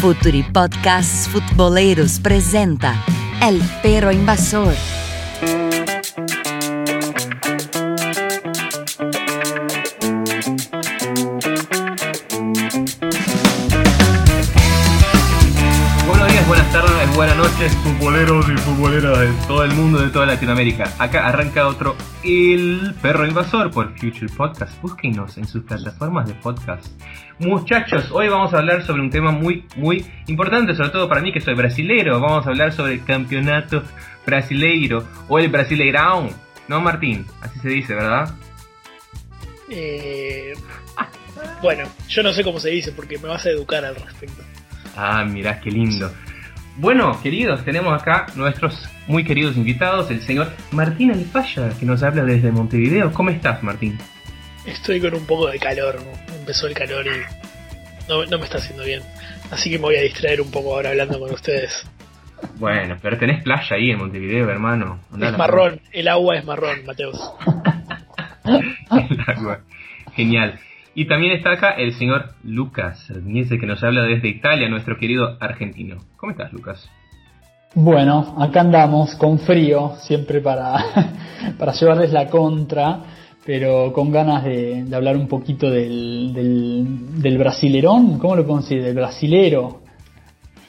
Futuri Podcasts Futboleros presenta El Perro Invasor. Buenos días, buenas tardes, buenas noches, futboleros y futboleras de todo el mundo, de toda Latinoamérica. Acá arranca otro El Perro Invasor por Future Podcast. Búsquenos en sus plataformas de podcast. Muchachos, hoy vamos a hablar sobre un tema muy, muy importante, sobre todo para mí que soy brasilero. Vamos a hablar sobre el campeonato brasileiro o el Brasileirão. ¿No, Martín? Así se dice, ¿verdad? Eh, bueno, yo no sé cómo se dice porque me vas a educar al respecto. Ah, mirá qué lindo. Bueno, queridos, tenemos acá nuestros muy queridos invitados, el señor Martín Alfaya, que nos habla desde Montevideo. ¿Cómo estás, Martín? Estoy con un poco de calor, ¿no? Empezó el calor y no, no me está haciendo bien. Así que me voy a distraer un poco ahora hablando con ustedes. Bueno, pero tenés playa ahí en Montevideo, hermano. Andá Es marrón, el agua es marrón, Mateus. El agua. Genial. Y también está acá el señor Lucas Ardiñese, que nos habla desde Italia, nuestro querido argentino. ¿Cómo estás, Lucas? Bueno, acá andamos con frío, siempre para, para llevarles la contra, pero con ganas de, de hablar un poquito del, del, del brasilerón, ¿cómo lo consideras? Del brasilero.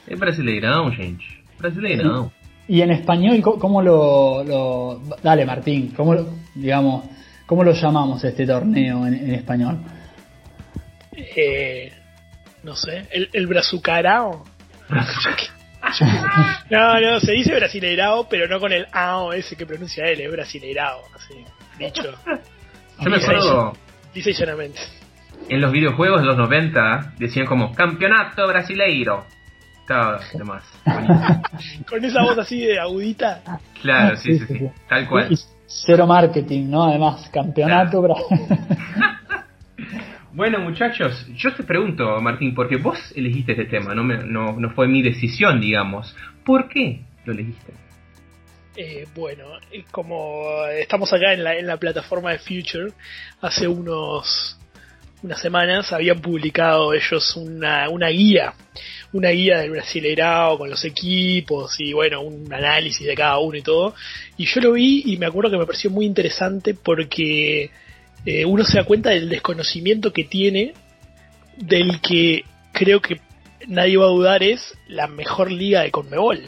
Es brasileirão, gente. Brasileirão. Y en español, ¿cómo, cómo lo, lo- Dale, Martín, ¿cómo lo, digamos, cómo lo llamamos este torneo en, en español? Eh, no sé, el, el brazucarao. No, no, se dice brasileirao, pero no con el AO ese que pronuncia él, es brasileirao, así, dicho. Yo me acuerdo Dice llanamente. en los videojuegos de los 90 decían como Campeonato Brasileiro. Estaba de más. Buenísimo. Con esa voz así de agudita. Claro, sí, sí, sí. Tal cual. Y cero marketing, ¿no? Además, campeonato. bra- Bueno, muchachos, yo te pregunto, Martín, porque vos elegiste este tema, no, me- no, no fue mi decisión, digamos. ¿Por qué lo elegiste? Eh, bueno, eh, como estamos acá en la, en la plataforma de Future, hace unos unas semanas habían publicado ellos una, una guía, una guía del Brasileirao con los equipos y bueno, un análisis de cada uno y todo. Y yo lo vi y me acuerdo que me pareció muy interesante porque eh, uno se da cuenta del desconocimiento que tiene del que creo que nadie va a dudar es la mejor liga de Conmebol.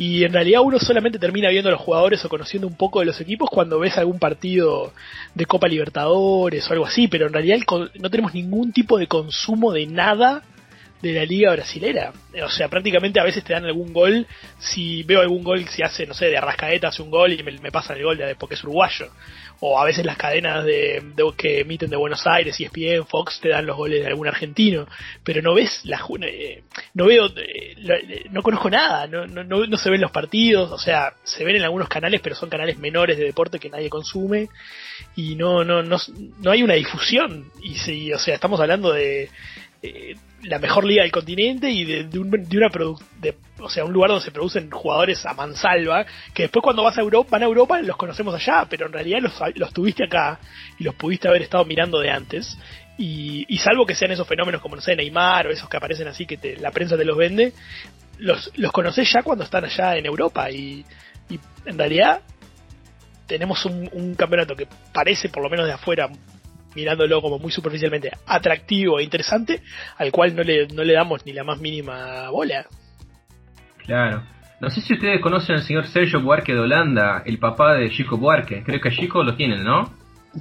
Y en realidad uno solamente termina viendo a los jugadores o conociendo un poco de los equipos cuando ves algún partido de Copa Libertadores o algo así, pero en realidad no tenemos ningún tipo de consumo de nada de la liga brasilera. O sea, prácticamente a veces te dan algún gol, si veo algún gol, si hace, no sé, de Arrascaeta hace un gol y me, me pasan el gol de, porque es uruguayo. O a veces las cadenas de, de- que emiten de Buenos Aires, E ESPN, Fox, te dan los goles de algún argentino. Pero no ves la eh, no veo, eh, eh, no conozco nada, no, no, no, se ven los partidos, o sea, se ven en algunos canales, pero son canales menores de deporte que nadie consume y no, no, no, no hay una difusión. Y sí, o sea, estamos hablando de eh, la mejor liga del continente y de, un- de una de, o sea, un lugar donde se producen jugadores a mansalva, que después cuando vas a Europa, van a Europa los conocemos allá, pero en realidad los, los tuviste acá y los pudiste haber estado mirando de antes. Y, y salvo que sean esos fenómenos como, no sé, Neymar o esos que aparecen así que la prensa te los vende, los, los conocés ya cuando están allá en Europa y, y en realidad tenemos un, un campeonato que parece, por lo menos de afuera, mirándolo como muy superficialmente, atractivo e interesante, al cual no le, no le damos ni la más mínima bola. Claro. No sé si ustedes conocen al señor Sergio Buarque de Holanda, el papá de Chico Buarque. Creo que a Chico lo tienen, ¿no?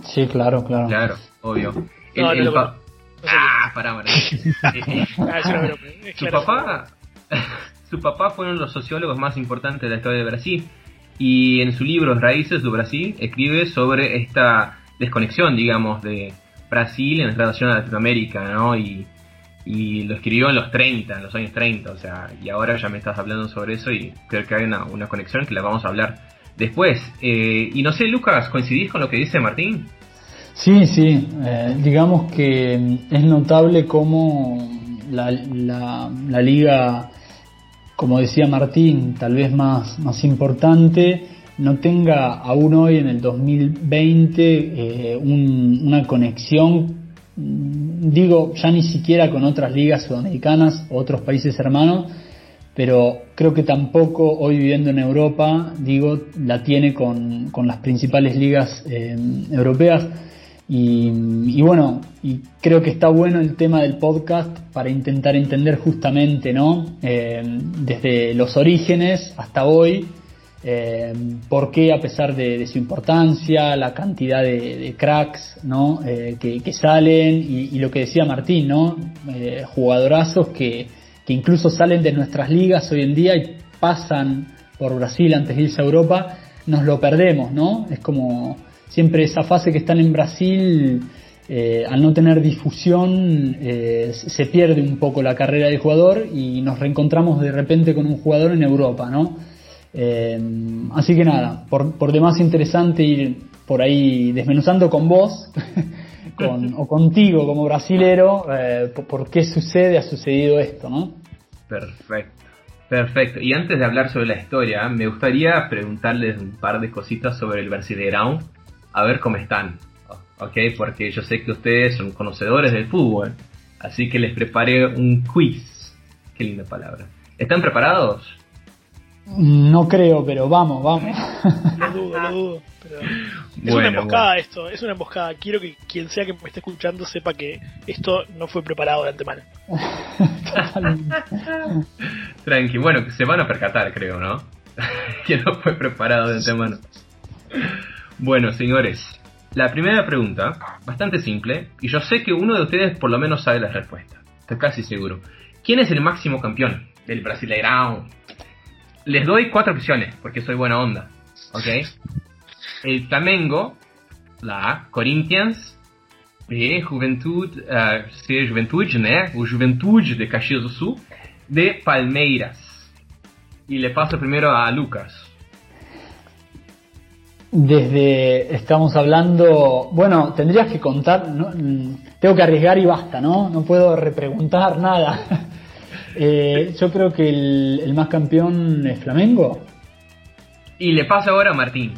Sí, claro, claro. Claro, obvio. El- No, no el lo pa- conozco. No sé Ah, pará, Ah, su papá, su papá fue uno de los sociólogos más importantes de la historia de Brasil y en su libro Raíces de Brasil escribe sobre esta desconexión, digamos, de Brasil en relación a Latinoamérica, ¿no? Y, y lo escribió en los 30, en los años 30, o sea, y ahora ya me estás hablando sobre eso y creo que hay una, una conexión que la vamos a hablar después. Eh, y no sé, Lucas, ¿coincidís con lo que dice Martín? Sí, sí, eh, digamos que es notable cómo la, la, la liga, como decía Martín, tal vez más, más importante, no tenga aún hoy en el 2020 eh, un- una conexión mm, digo, ya ni siquiera con otras ligas sudamericanas otros países hermanos, pero creo que tampoco hoy viviendo en Europa, digo, la tiene con, con las principales ligas eh, europeas. Y, bueno, y creo que está bueno el tema del podcast para intentar entender justamente, ¿no? Eh, desde los orígenes hasta hoy, eh, por qué a pesar de, su importancia, la cantidad de, cracks, ¿no? Eh, que, salen y, lo que decía Martín, ¿no? jugadorazos que, que incluso salen de nuestras ligas hoy en día y pasan por Brasil antes de irse a Europa, nos lo perdemos, ¿no? Es como siempre esa fase que están en Brasil, eh, al no tener difusión, eh, se pierde un poco la carrera del jugador y nos reencontramos de repente con un jugador en Europa, ¿no? Eh, así que nada, por, por demás interesante ir por ahí desmenuzando con vos o contigo como brasilero por, por, qué sucede, ha sucedido esto, ¿no? Perfecto. Perfecto. Y antes de hablar sobre la historia, me gustaría preguntarles un par de cositas sobre el Brasileirão a ver cómo están. ¿Ok? Porque yo sé que ustedes son conocedores del fútbol. Así que les preparé un quiz. Qué linda palabra. ¿Están preparados? No creo, pero vamos, vamos. Lo dudo, lo dudo. Es una emboscada esto, es una emboscada. Quiero que quien sea que me esté escuchando sepa que esto no fue preparado de antemano. Tranqui, bueno, que se van a percatar, creo, ¿no? que no fue preparado de antemano. Bueno, señores, la primera pregunta, bastante simple, y yo sé que uno de ustedes por lo menos sabe la respuesta. Estoy casi seguro. ¿Quién es el máximo campeón del Brasileirão? Les doy cuatro opciones, porque soy buena onda. ¿Ok? El Flamengo, la Corinthians, B, Juventud, uh, C, Juventude, né? O Juventude de Caxias do Sul, de Palmeiras. Y le paso primero a Lucas desde, estamos hablando, bueno, tendrías que contar, tengo que arriesgar y basta, ¿no? No puedo repreguntar nada. eh, yo creo que el, más campeón es Flamengo. Y le paso ahora a Martín.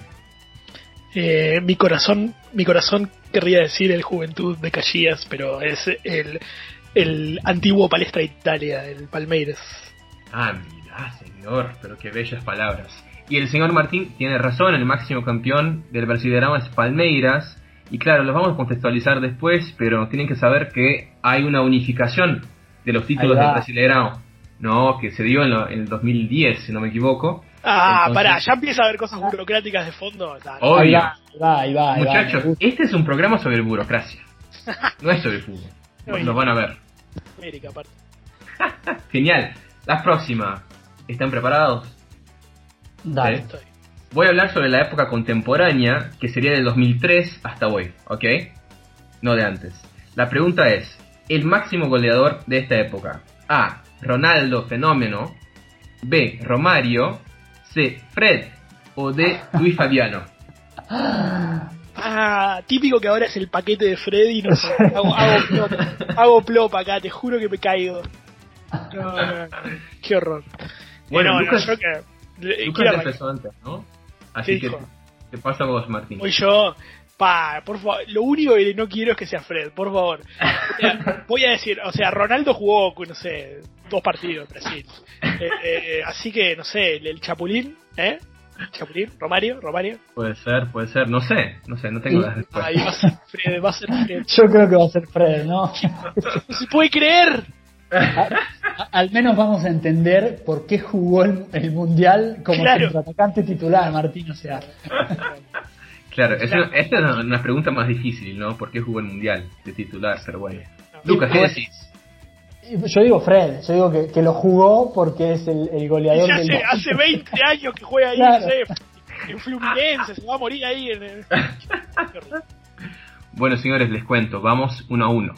Eh, mi corazón, mi corazón querría decir el Juventud de Caxias, pero es el, el antiguo Palestra Italia, el Palmeiras. Ah, mira, señor, pero qué bellas palabras. Y el señor Martín tiene razón, el máximo campeón del Brasileirão es Palmeiras. Y claro, los vamos a contextualizar después, pero tienen que saber que hay una unificación de los títulos del Brasileirão, ¿no? Que se dio en, el 2010, si no me equivoco. Ah, pará, ya empieza a haber cosas burocráticas de fondo. Obvio. Ahí va, Muchachos, este es un programa sobre burocracia. no es sobre fútbol. Lo van a ver. América, aparte. Genial. La próxima. ¿Están preparados? Dale. Voy a hablar sobre la época contemporánea, que sería del 2003 hasta hoy, ¿ok? No de antes. La pregunta es, el máximo goleador de esta época. A. Ronaldo Fenómeno. B. Romario. C. Fred. O D. Luis Fabiano. Ah, típico que ahora es el paquete de Freddy. No sé, hago, hago, plop, acá, te juro que me caigo. qué horror. Bueno, Lucas, yo que Lucas empezó antes, ¿no? Así que te pasa vos, Martín. Voy yo. Pa, por favor, lo único que no quiero es que sea Fred, por favor. Voy a decir, o sea, Ronaldo jugó, no sé, dos partidos en Brasil. Eh, eh, así que, no sé, el, Chapulín, ¿eh? Chapulín, Romario, Romario. Puede ser, puede ser, no sé, no sé, no tengo las respuestas. Ahí va a ser Fred, va a ser Fred. Yo creo que va a ser Fred, ¿no? no se puede creer al menos vamos a entender por qué jugó el, mundial como atacante titular, Martín. O sea. Claro, esta es una pregunta más difícil, ¿no? ¿Por qué jugó el mundial de titular? Pero bueno. Lucas, ¿qué decís? Yo digo Fred, yo digo que, lo jugó porque es el, goleador hace, del... hace 20 años que juega ahí, en Fluminense, se va a morir ahí. En el... bueno, señores, les cuento, vamos uno a uno.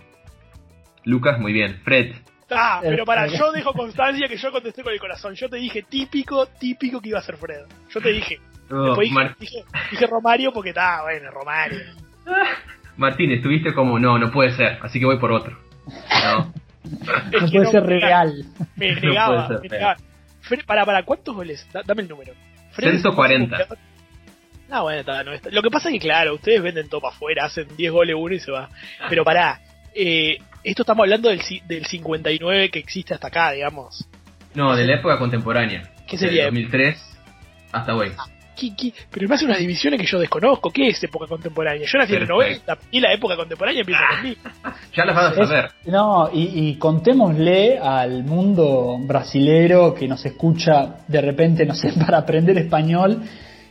Lucas, muy bien. Fred, Ah, pero para, yo dejo constancia que yo contesté con el corazón. Yo te dije típico, típico que iba a ser Fred. Yo te dije. Oh, dije, dije, Romario porque está, bueno, Romario. Martín, estuviste como, no, no puede ser, así que voy por otro. No, no puede ser real. Me negaba, no me negaba. para, para, ¿cuántos goles? dame el número. 140. No, bueno, está, Lo que pasa es que, claro, ustedes venden todo para afuera, hacen 10 goles uno y se va. Pero pará, eh, esto estamos hablando del, del 59 que existe hasta acá, digamos. No, de la época contemporánea. ¿Qué sería? Del 2003 hasta hoy. ¿Qué- qué? Pero me hace unas divisiones que yo desconozco. ¿Qué es época contemporánea? Yo nací en el Perfecto. 90 y la época contemporánea empieza conmigo. Ya las vas a Es- saber. no, y, y contémosle al mundo brasilero que nos escucha de repente, no sé, para aprender español,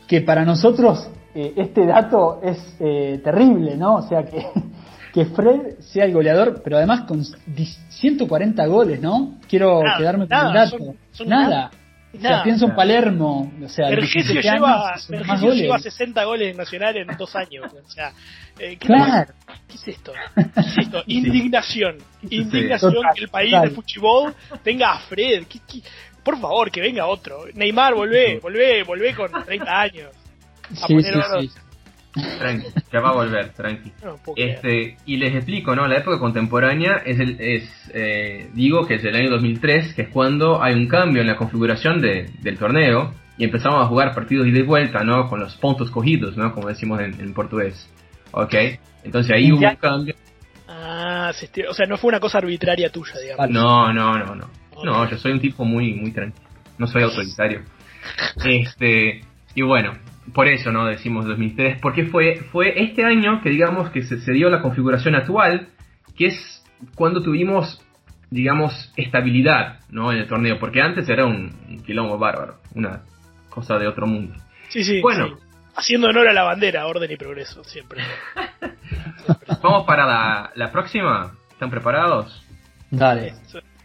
que para nosotros eh, este dato es eh, terrible, ¿no? O sea, que, que Fred sea el goleador, pero además con di- 140 goles, ¿no? Quiero Nada, quedarme con nada, el dato. son- son nada. nada. O sea, pienso en Palermo, o sea, Vergesio 17 lleva, Vergesio goles. lleva 60 goles en Nacional en dos años. O sea, eh, ¿qué, Claro. ¿qué es esto? ¿Qué es esto? Indignación. Indignación Total, que el país total. de Fuchibol tenga a Fred. ¿Qué- qué? Por favor, que venga otro. Neymar, volvé, volvé, volvé con 30 años. A Sí, poner sí. Tranqui, ya va a volver, tranqui. No. Este, y les explico, ¿no? La época contemporánea es, el, es eh, digo que es el año 2003, que es cuando hay un cambio en la configuración de- del torneo y empezamos a jugar partidos ida y vuelta, ¿no? Con los puntos cogidos, ¿no? Como decimos en, en portugués. ¿Ok? Entonces ahí ¿En hubo un cambio. Ah, se estiró. o sea, no fue una cosa arbitraria tuya, digamos. No, no, no, no. No, yo soy un tipo muy, muy tranquilo. No soy autoritario. Este, y bueno, por eso no decimos 2003, porque fue, fue este año que digamos que se, se dio la configuración actual, que es cuando tuvimos, digamos, estabilidad, ¿no? En el torneo, porque antes era un, un quilombo bárbaro, una cosa de otro mundo. Sí, sí. Bueno. sí. Haciendo honor a la bandera, orden y progreso, siempre. Vamos para la, la próxima. ¿Están preparados? Dale.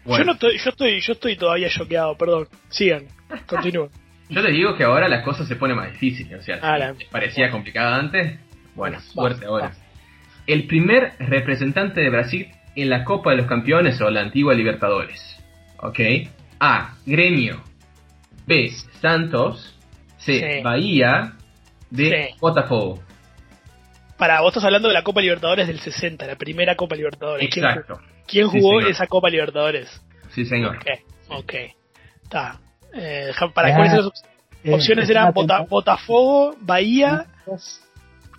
Bueno. Yo no estoy, yo estoy, yo estoy todavía choqueado, perdón. Sigan, continúen. Yo les digo que ahora la cosa se pone más difícil. O sea, Ah, si parecía complicada antes. Bueno, Va, fuerte ahora. El primer representante de Brasil en la Copa de los Campeones o la antigua Libertadores. ¿Ok? A. Gremio. B. Santos. C. Sí. Bahía. D. Sí. Botafogo. Para, vos estás hablando de la Copa Libertadores del 60, la primera Copa Libertadores. ¿Quién Exacto. jugó- ¿Quién jugó esa Copa Libertadores? Sí, señor. Ok, ok. Está. Eh, para Ah, cuáles eran las Eh, opciones es eran Bota- Botafogo, Bahía.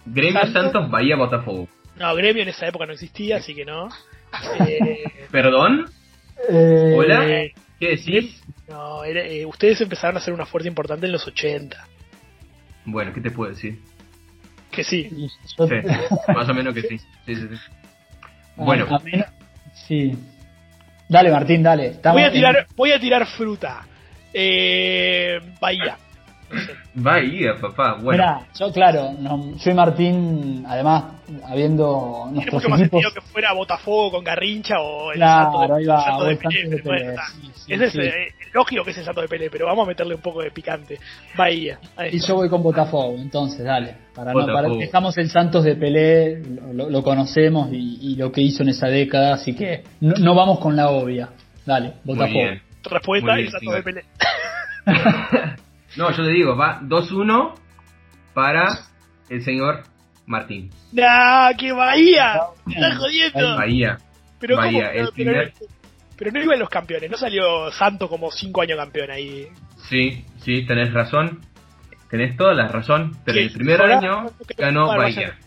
Gremio Santos. Santos, Bahía, Botafogo. No, Gremio en esa época no existía, así que no. Eh, ¿Perdón? Eh, Hola. ¿Qué decís? no, era- eh, ustedes empezaron a hacer una fuerza importante en los 80. Bueno, ¿qué te puedo decir? Que sí. más o menos que sí. Sí, sí, sí. a- Bueno. Dale, Martín, dale. Voy a en- tirar, voy a tirar fruta. Eh, Bahía. Bahía, papá. Bueno, Mirá, yo claro, no, yo y Martín, además, habiendo nuestros mucho más equipos... sentido que fuera Botafogo con Garrincha o el Claro, Santo, ahí va, de Pelé. de Bueno, Pelé, sí, sí, sí. es eh, lógico que es el Santo de Pelé, pero vamos a meterle un poco de picante. Bahía. Ahí Y yo voy con Botafogo, entonces, dale. Para no, para, dejamos el Santos de Pelé, lo, conocemos y, y lo que hizo en esa década, así que no, no vamos con la obvia. Dale, muy Botafogo. Respuesta bien, Santo de señor. Pelé. no, yo le digo, va 2-1 para el señor Martín. ¡Nah! ¡Que Bahía! ¡Me estás jodiendo! Bahía. Pero, ¿cómo? El pero, primer- pero no iban los campeones, no salió Santo como 5 años campeón ahí. Sí, sí, tenés razón. Tenés toda la razón. Pero ¿Qué? el primer Ahora, año no ganó Bahía.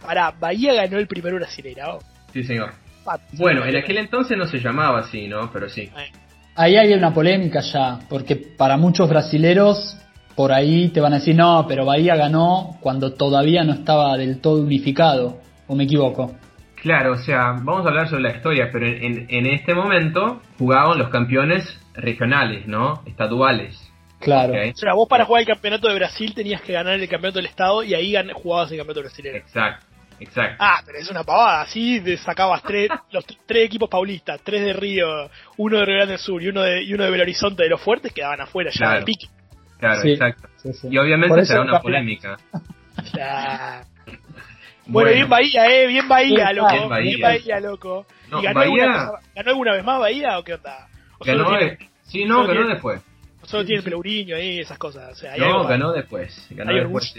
Pará, Bahía ganó el primer Brasileirao. Sí, señor. Pat. Bueno, en aquel entonces no se llamaba así, ¿no? Pero sí. Ahí hay una polémica ya, porque para muchos brasileros por ahí te van a decir, no, pero Bahía ganó cuando todavía no estaba del todo unificado, o me equivoco. Claro, o sea, vamos a hablar sobre la historia, pero en, en- este momento jugaban los campeones regionales, ¿no? Estaduales. Claro. O sea, vos para jugar el campeonato de Brasil tenías que ganar el campeonato del Estado y ahí jugabas el campeonato brasileño. Exacto, exacto. Ah, pero es una pavada, así sacabas tres, los tres equipos paulistas, tres de Río, uno de Río Grande del Sur y uno de, y uno de Belo Horizonte de los fuertes quedaban afuera ya Claro. de pique. Claro, Sí. exacto. Sí, sí. Y obviamente será una polémica. Ya. Bueno, bien Bahía, eh, bien Bahía, loco. bien Bahía. Bien Bahía, loco. No, ¿Y ganó, Bahía- alguna vez- ¿Ganó alguna vez más Bahía o qué onda? ¿O Ganó tiene, Sí, no, ganó tiene- después. solo tiene el Pelourinho ahí, esas cosas? O sea, No, algo ganó después. Ganó Hay después.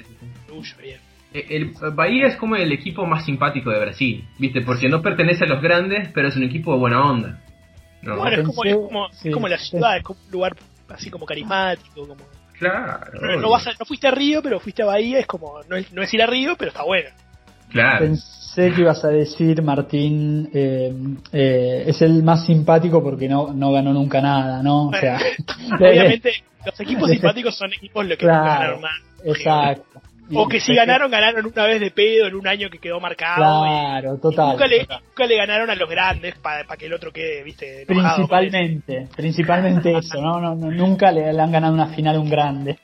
orgullo, bien. El, el Bahía es como el equipo más simpático de Brasil, ¿viste? Porque no pertenece a los grandes, pero es un equipo de buena onda. ¿no? Bueno, es como, es como, es sí, como la sí. ciudad, es como un lugar así como carismático, como... Claro. No, no vas a- no fuiste a Río, pero fuiste a Bahía, es como, no es, no es ir a Río, pero está bueno. Claro. Pensé que ibas a decir, Martín, eh, eh, es el más simpático porque no, no ganó nunca nada, ¿no? O sea, Obviamente, los equipos simpáticos son equipos los que Claro, ganaron nada. exacto. O que si ganaron, ganaron una vez de pedo en un año que quedó marcado. Claro, y total. nunca, le, total. nunca le ganaron a los grandes para que el otro quede, viste, Principalmente, principalmente eso, ¿no? No, no, Nunca le, le han ganado una final a un grande.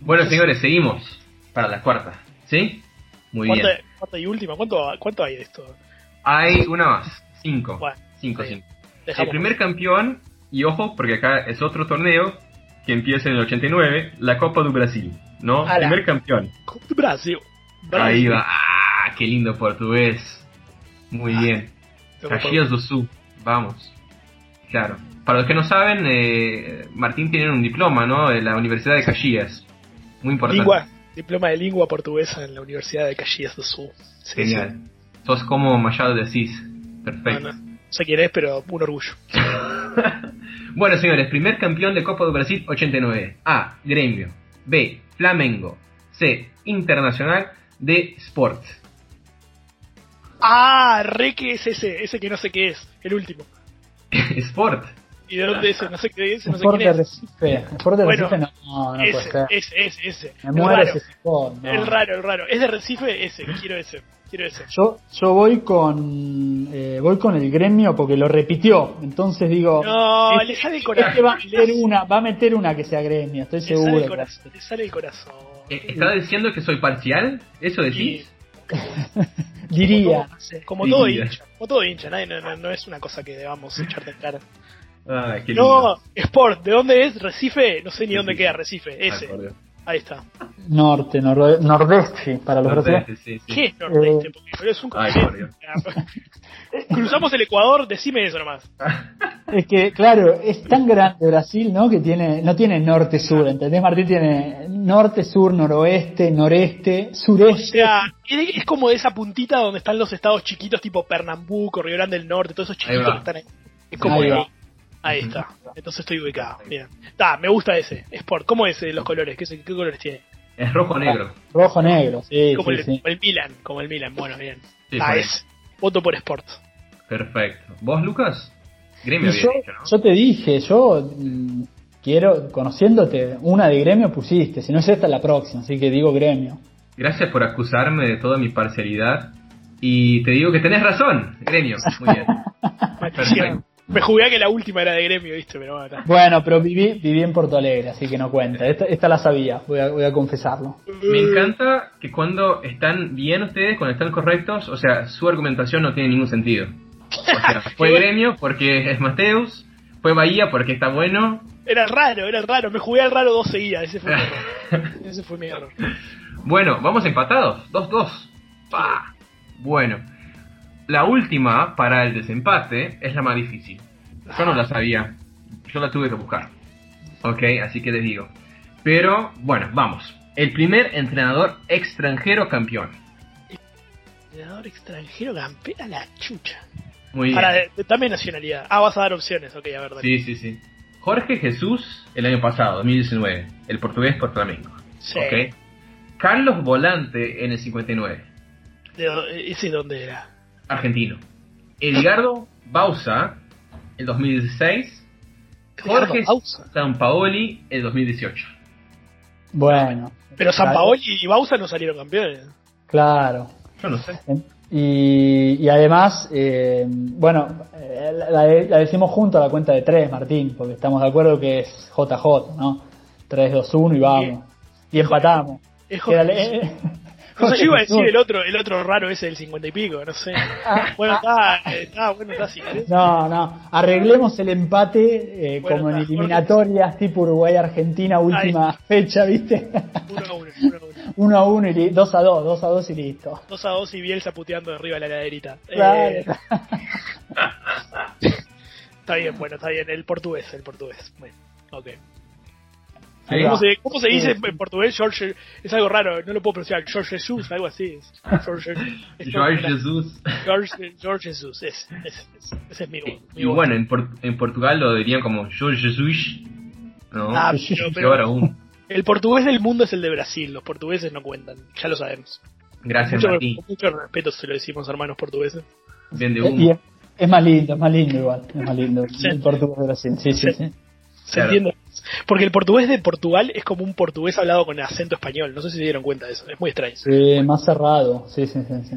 Bueno, señores, seguimos para la cuarta. ¿Sí? Muy bien. ¿Cuánta, cuánta y última? ¿Cuánto, ¿Cuánto hay de esto? Hay una más. Cinco. Bueno, cinco, cinco. El primer campeón, y ojo, porque acá es otro torneo que empieza en el 89, la Copa do Brasil. ¿No? Ala. Primer campeón. Brasil. Ahí Brasil. va. ¡Ah! ¡Qué lindo portugués! Muy Ah. bien. Caxias do Sul. Vamos. Claro. Para los que no saben, eh, Martín tiene un diploma, ¿no? De la Universidad de Caxias. Muy importante. Lingua, diploma de lengua portuguesa en la Universidad de Caxias do Sul. Sí, Genial. Sos como Machado de Asís. sí. Perfecto. No, no, no sé quién es, pero un orgullo. bueno, señores, primer campeón de Copa do Brasil 89. A. Gremio. B. Flamengo. C. Internacional. D. Sport. Ah, re que es ese, ese que no sé qué es, el último. Sport. ¿Y de dónde es ese? No sé qué es, no sé Sport quién de es. Recife. Sport de Bueno, Recife no, no, no puede ese, ser. ese, ese, ese. Me muero ese sport. no. el raro, el raro. Es de Recife, ese, quiero ese, quiero. Yo, yo voy con eh, voy con el gremio porque lo repitió. Entonces digo, No, este, le sale el este corazón. va a meter una, va a meter una que sea gremio, estoy Le sale seguro. el corazón, le sale el corazón. Eh, ¿Está diciendo que soy parcial? ¿Eso decís? Diría. Como todo Diría. hincha, como todo hincha, nadie- no, no, no es una cosa que debamos echarte en cara. Ay, qué lindo. No, Sport, ¿de dónde es? Recife, no sé ni dónde queda Recife, Ay, ese, por Dios. Ahí está. Norte, norde- nordeste, para los brasileños. Sí, sí. ¿Qué es Nordeste? Porque es un Ay, continente. Cruzamos el Ecuador, decime eso nomás. Es que, claro, es tan grande Brasil, ¿no? Que tiene, no tiene norte-sur, ¿entendés? Martín tiene norte-sur, noroeste, noreste, O sureste. sea, es, como esa puntita donde están los estados chiquitos tipo Pernambuco, Río Grande del Norte, todos esos chiquitos que están ahí. Es como Ahí ahí. está. Entonces estoy ubicado. Bien. Está, me gusta ese. Sport. ¿Cómo es eh, los colores? ¿Qué, colores tiene? Es rojo-negro. Rojo-negro, sí, Como, sí, el, sí. como el Milan. Como el Milan. Bueno, bien. Sí, ah, es. Voto por Sport. Perfecto. ¿Vos, Lucas? Gremio yo, dicho, ¿no? yo te dije, yo mm, quiero, conociéndote, una de gremio pusiste, si no es esta la próxima, así que digo gremio. Gracias por acusarme de toda mi parcialidad. Y te digo que tenés razón, Gremio. Muy bien. Perfecto. Me jugué a que la última era de gremio, viste, pero bueno. está. Bueno, pero viví, viví en Porto Alegre, así que no cuenta. Esta, esta la sabía, voy a, voy a confesarlo. Me encanta que cuando están bien ustedes, cuando están correctos, o sea, su argumentación no tiene ningún sentido. O sea, fue Gremio porque es Mateus, fue Bahía porque está bueno. Era raro, era raro. Me jugué al raro dos seguidas. Ese fue mi error. Ese fue mi error. Bueno, vamos empatados, 2-2. Pa. Bueno, la última para el desempate es la más difícil. Yo no la sabía, yo la tuve que buscar. Ok, así que les digo. Pero, bueno, vamos. El primer entrenador extranjero campeón. Entrenador extranjero campera la chucha. Muy bien. Para, dame nacionalidad. Ah, vas a dar opciones. Ok, a ver, dale. Sí, sí, sí. Jorge Jesús el año pasado, 2019. El portugués por Flamengo. Sí. Ok. Carlos Volante en el 59. ¿De dó- ¿Ese dónde era? Argentino. Edgardo Bausa el 2016. Jorge. Sampaoli el 2018. Bueno. Pero Sampaoli y Bausa no salieron campeones. Claro. Yo no sé. Y, y además, eh, bueno, eh, la, la- la decimos junto a la cuenta de tres, Martín, porque estamos de acuerdo que es JJ, ¿no? 3, 2, 1 y vamos. Y empatamos. Es eh, No sé, yo iba a decir el otro, el otro raro ese del cincuenta y pico, no sé. Bueno, está, está, bueno, está así. ¿eh? No, no, arreglemos el empate eh, Bueno, como en eliminatorias tipo Uruguay-Argentina, última fecha, ¿viste? Uno a uno, uno a uno. 1 a 1 y 2 a 2, 2 a 2 y listo. Dos a dos y Bielsa puteando arriba de la heladerita. Claro. Eh, está bien, bueno, está bien. El portugués, el portugués. Bueno, ok. ¿Cómo se, cómo se dice Sí. en portugués? George, es algo raro, no lo puedo pronunciar. George Jesús, algo así. es. George, es George Jesús. George, George Jesús, ese, ese, es mi, mi Y voz. bueno, en, Por- en Portugal lo dirían como George Jesús. ¿No? Ah, pero, pero aún. el portugués del mundo es el de Brasil, los portugueses no cuentan, ya lo sabemos. Gracias, mucho, Martín. con mucho respeto se lo decimos hermanos portugueses. Bien de Eh, humo. es, es más lindo, es más lindo igual, es más lindo Sí. el portugués de Brasil. Sí, sí, Sí. sí. ¿Se Claro. entiende? Porque el portugués de Portugal es como un portugués hablado con acento español. No sé si se dieron cuenta de eso. Es muy extraño. Sí, más cerrado, sí, sí, sí, sí.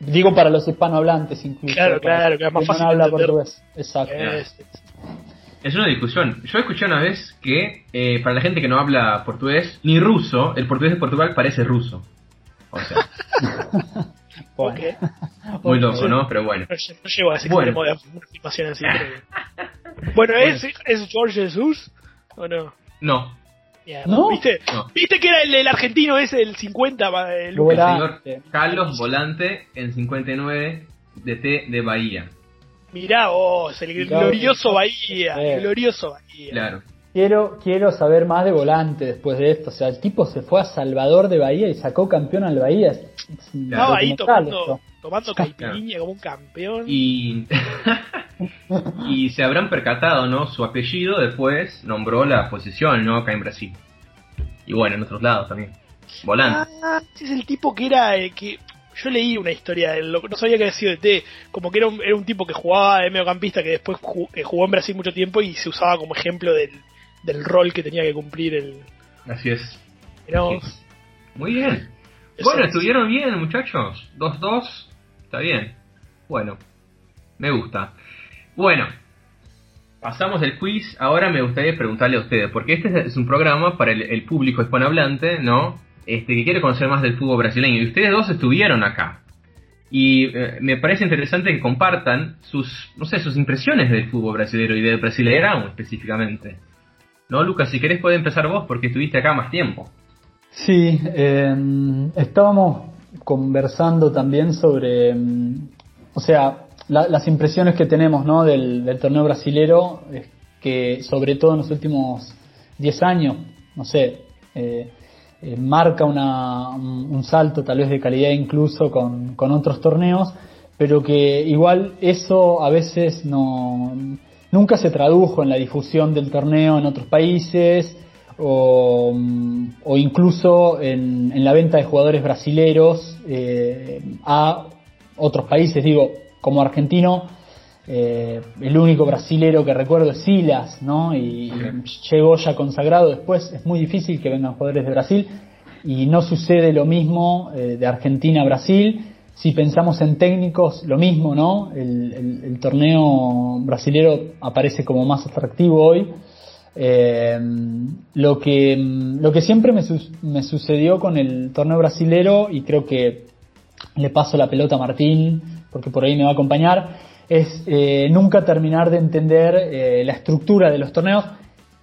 Digo para los hispanohablantes incluso. Claro, claro, que es más no fácil habla entender. portugués. Exacto. Es- Es una discusión. Yo escuché una vez que eh, para la gente que no habla portugués ni ruso, el portugués de Portugal parece ruso. O sea, Bueno. ok. muy loco, ¿no? Pero bueno. No, no llego a ese Bueno. extremo de afirmación así. pero- Bueno, ¿es, ¿es George Jesus o no? No, ¿No? ¿Viste? no. ¿Viste que era el, el argentino ese, el 50, va, eh, El? Volante. señor Carlos Volante en 59 de T de Bahía. Mirá vos, el Mirá glorioso vos. Bahía, el glorioso Bahía. Claro. Quiero, quiero saber más de volante después de esto. O sea, el tipo se fue a Salvador de Bahía y sacó campeón al Bahía. Es- Estaba ahí esto. Tomando caipirinha como un campeón. Y, y se habrán percatado, ¿no? Su apellido después nombró la posición, ¿no? Acá en Brasil. Y bueno, en otros lados también. Volante. Ah, ese es el tipo que era el que yo leí una historia, de lo- no sabía que había sido de T, como que era un, era un tipo que jugaba de mediocampista que después jugó en Brasil mucho tiempo y se usaba como ejemplo del, del rol que tenía que cumplir el Así es. Muy bien. eso Bueno, es. estuvieron bien, muchachos. 2-2. Está bien. Bueno, me gusta. Bueno, pasamos el quiz. Ahora me gustaría preguntarle a ustedes, porque este es un programa para el, público hispanohablante, ¿no? Este, que quiere conocer más del fútbol brasileño. Y ustedes dos estuvieron acá. Y eh, me parece interesante que compartan sus, no sé, sus impresiones del fútbol brasileño y del Brasileirão específicamente. ¿No, Lucas? Si querés puede empezar vos porque estuviste acá más tiempo. Sí, eh, estábamos conversando también sobre, mm, o sea, la- las impresiones que tenemos ¿no? del, del torneo brasilero, es que sobre todo en los últimos 10 años, no sé, eh, eh, marca una, un, un salto tal vez de calidad incluso con, con otros torneos, pero que igual eso a veces no nunca se tradujo en la difusión del torneo en otros países o, mm, o incluso en, en la venta de jugadores brasileros eh, a otros países. Digo, como argentino, eh, el único brasilero que recuerdo es Silas, ¿no? Y llegó ya consagrado después. Es muy difícil que vengan jugadores de Brasil y no sucede lo mismo eh, de Argentina a Brasil. Si pensamos en técnicos, lo mismo, ¿no? El, el- el torneo brasilero aparece como más atractivo hoy. Eh, lo que lo que siempre me, su- me sucedió con el torneo brasilero y creo que le paso la pelota a Martín porque por ahí me va a acompañar es eh, nunca terminar de entender eh, la estructura de los torneos.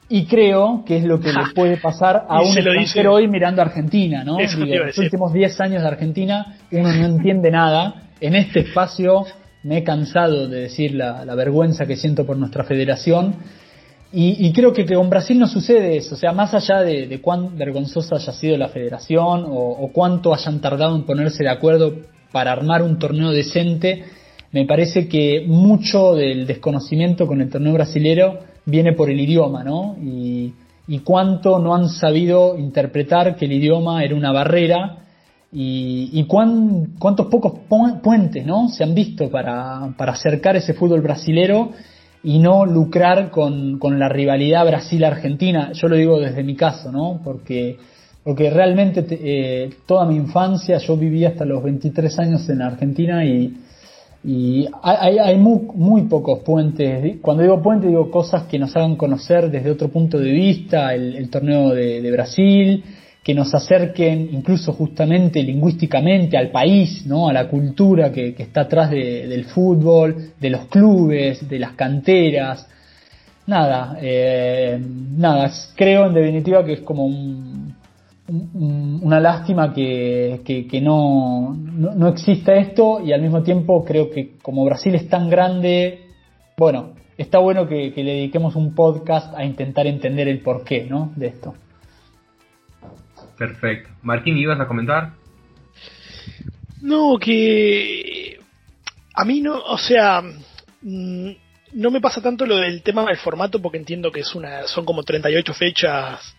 Y creo que es lo que le puede pasar a Y un extranjero hoy mirando a Argentina, ¿no? Digo, los últimos 10 años de Argentina uno no entiende nada. En este espacio me he cansado de decir la, la vergüenza que siento por nuestra federación y, y creo que, con Brasil no sucede eso, o sea, más allá de, cuán vergonzosa haya sido la federación o, cuánto hayan tardado en ponerse de acuerdo para armar un torneo decente, me parece que mucho del desconocimiento con el torneo brasilero viene por el idioma, ¿no? Y, cuánto no han sabido interpretar que el idioma era una barrera y, y cuán- cuántos pocos pu- puentes ¿no? se han visto para, para acercar ese fútbol brasilero y no lucrar con, con la rivalidad Brasil-Argentina. Yo lo digo desde mi caso, ¿no? porque, porque realmente te- eh, toda mi infancia yo viví hasta los 23 años en Argentina y, hay, muy, muy pocos puentes. Cuando digo puente digo cosas que nos hagan conocer desde otro punto de vista el, torneo de Brasil, que nos acerquen incluso justamente lingüísticamente al país, ¿no? a la cultura que, está atrás de- del fútbol, de los clubes, de las canteras. Nada, eh, nada, creo en definitiva que es como un, un- una lástima que, no, no exista esto y al mismo tiempo creo que como Brasil es tan grande, bueno, está bueno que, que le dediquemos un podcast a intentar entender el porqué ¿no? de esto. Perfecto. Martín, ¿ibas a comentar? No, que a mí no, o sea, mm, no me pasa tanto lo del tema del formato porque entiendo que es una, son como 38 fechas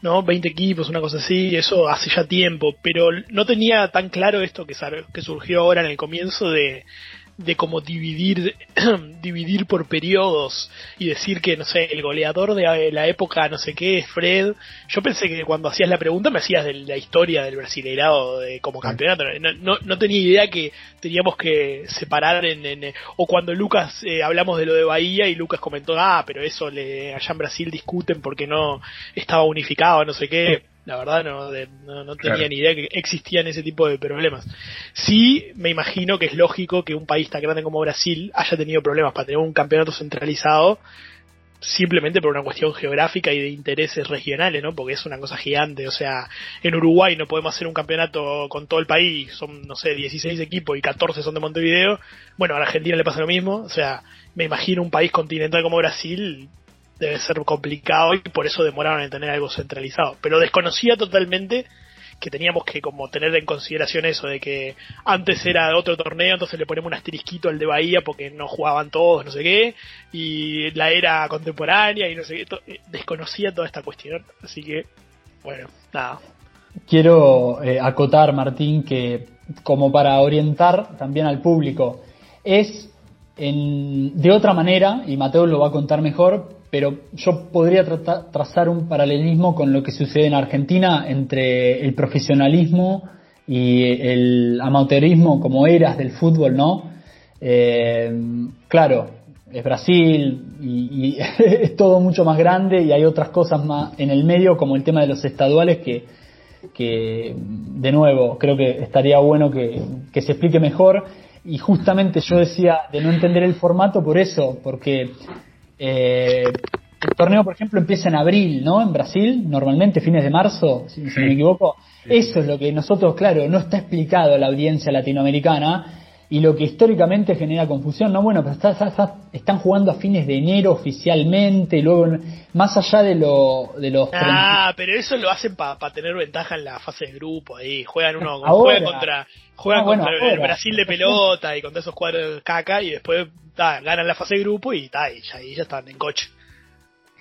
¿no? 20 equipos, una cosa así, eso hace ya tiempo, pero no tenía tan claro esto que, que surgió ahora en el comienzo de, de cómo dividir, dividir por periodos y decir que, no sé, el goleador de la época no sé qué es Fred. Yo pensé que cuando hacías la pregunta me hacías de la historia del Brasileirado de, como campeonato. No, no, no, tenía idea que teníamos que separar en... o cuando Lucas, eh, hablamos de lo de Bahía y Lucas comentó, ah, pero eso le, allá en Brasil discuten porque no estaba unificado, no sé qué la verdad no, no, tenía ni idea que existían ese tipo de problemas. Sí, me imagino que es lógico que un país tan grande como Brasil haya tenido problemas para tener un campeonato centralizado simplemente por una cuestión geográfica y de intereses regionales, ¿no? Porque es una cosa gigante, o sea, en Uruguay no podemos hacer un campeonato con todo el país, son, no sé, 16 equipos y 14 son de Montevideo, bueno, a Argentina le pasa lo mismo, o sea, me imagino un país continental como Brasil debe ser complicado y por eso demoraron en tener algo centralizado. Pero desconocía totalmente que teníamos que como tener en consideración eso de que antes era otro torneo, entonces le ponemos un asterisquito al de Bahía porque no jugaban todos, no sé qué, y la era contemporánea y no sé qué, eh, desconocía toda esta cuestión, así que bueno, nada. Quiero eh, acotar, Martín, que como para orientar también al público, es en, de otra manera, y Mateo lo va a contar mejor, pero yo podría trazar un paralelismo con lo que sucede en Argentina entre el profesionalismo y el amateurismo como eras del fútbol, ¿no? Eh, claro, es Brasil y, es todo mucho más grande y hay otras cosas más en el medio como el tema de los estaduales que, de nuevo creo que estaría bueno que se explique mejor y justamente yo decía de no entender el formato por eso, porque eh, el torneo, por ejemplo, empieza en abril, ¿no? En Brasil, normalmente fines de marzo, si, no me equivoco. Eso es lo que nosotros, claro, no está explicado a la audiencia latinoamericana y lo que históricamente genera confusión, no, bueno, pero están jugando a fines de enero oficialmente, y luego, más allá de, lo, de los... Ah, pero eso lo hacen para tener ventaja en la fase de grupo, ahí, juegan uno, juegan contra, juegan ah, contra el Brasil de pelota y contra esos cuadros caca y después ganan la fase de grupo y, ta, y ya, ya están en coche.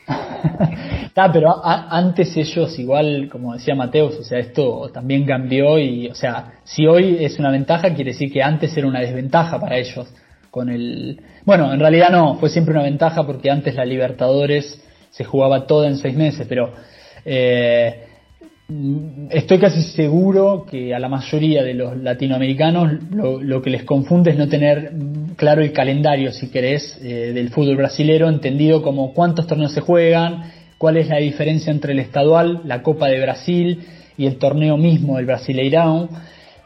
pero antes ellos igual, como decía Mateus, o sea, esto también cambió y, o sea, si hoy es una ventaja, quiere decir que antes era una desventaja para ellos. Con el, bueno, en realidad no, fue siempre una ventaja porque antes la Libertadores se jugaba toda en seis meses, pero eh, estoy casi seguro que a la mayoría de los latinoamericanos lo, que les confunde es no tener claro el calendario, si querés, eh, del fútbol brasilero, entendido como cuántos torneos se juegan, cuál es la diferencia entre el estadual, la Copa de Brasil y el torneo mismo, el Brasileirão.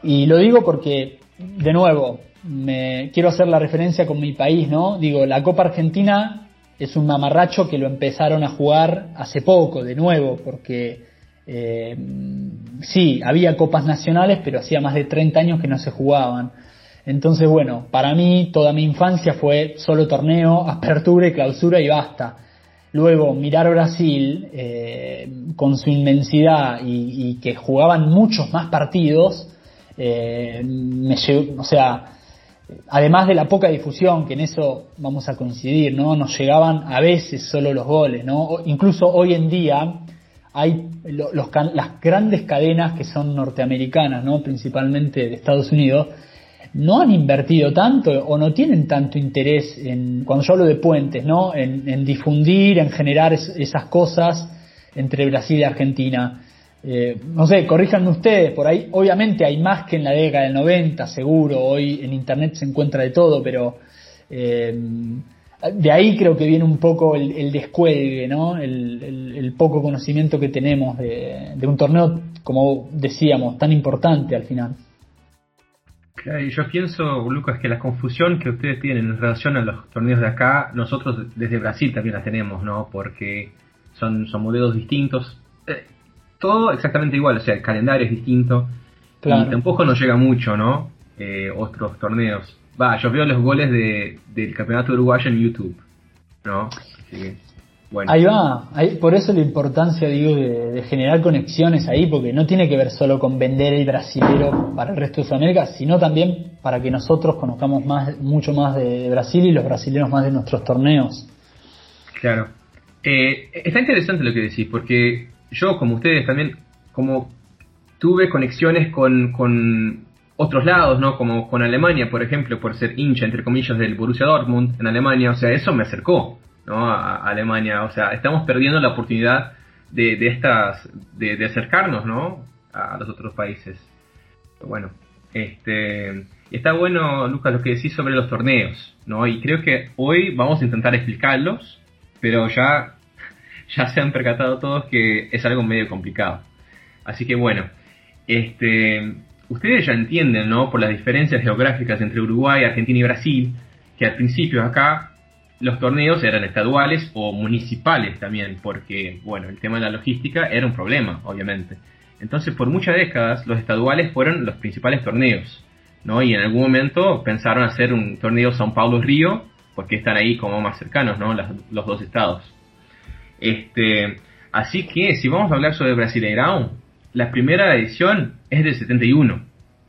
Y lo digo porque, de nuevo, me quiero hacer la referencia con mi país, ¿no? Digo, la Copa Argentina es un mamarracho que lo empezaron a jugar hace poco, de nuevo, porque eh, sí, había copas nacionales, pero hacía más de 30 años que no se jugaban. Entonces, bueno, para mí toda mi infancia fue solo torneo, apertura y clausura y basta. Luego, mirar Brasil eh, con su inmensidad y, que jugaban muchos más partidos, eh, o sea, además de la poca difusión, que en eso vamos a coincidir, ¿no? Nos llegaban a veces solo los goles, ¿no? incluso hoy en día hay los, las grandes cadenas que son norteamericanas, ¿no? Principalmente de Estados Unidos, no han invertido tanto o no tienen tanto interés en, cuando yo hablo de puentes, ¿no? En, difundir, en generar esas cosas entre Brasil y Argentina. Eh, no sé, corríjanme ustedes, por ahí obviamente hay más que en la década del 90, seguro, hoy en Internet se encuentra de todo, pero eh, de ahí creo que viene un poco el, descuelgue, ¿no? El, poco conocimiento que tenemos de un torneo, como decíamos, tan importante al final y yo pienso, Lucas, que la confusión que ustedes tienen en relación a los torneos de acá, nosotros desde Brasil también la tenemos, ¿no? Porque son, son modelos distintos. Eh, todo exactamente igual, o sea, el calendario es distinto. Y tampoco nos llega mucho, ¿no? Eh, otros torneos. Va, yo veo los goles de, del campeonato uruguayo en YouTube, ¿no? Así que Ahí va, por eso la importancia, digo, de, generar conexiones ahí, porque no tiene que ver solo con vender el brasilero para el resto de Sudamérica, sino también para que nosotros conozcamos más, mucho más de, Brasil y los brasileños más de nuestros torneos. Claro. Eh, está interesante lo que decís, porque yo, como ustedes también, como tuve conexiones con, con otros lados, ¿no? Como con Alemania, por ejemplo, por ser hincha, entre comillas, del Borussia Dortmund en Alemania, o sea, eso me acercó, ¿no? A, Alemania, o sea, estamos perdiendo la oportunidad de, estas, de, acercarnos, ¿no? A los otros países. Bueno, este, está bueno, Lucas, lo que decís sobre los torneos, ¿no? Y creo que hoy vamos a intentar explicarlos, pero ya, ya se han percatado todos que es algo medio complicado. Así que bueno, este, ustedes ya entienden, ¿no? Por las diferencias geográficas entre Uruguay, Argentina y Brasil, que al principio acá los torneos eran estaduales o municipales también, porque, bueno, el tema de la logística era un problema, obviamente. Entonces, por muchas décadas, los estaduales fueron los principales torneos, ¿no? Y en algún momento pensaron hacer un torneo São Paulo-Río, porque están ahí como más cercanos, ¿no? los dos estados. Este, así que, si vamos a hablar sobre Brasileirão, la primera edición es del 71,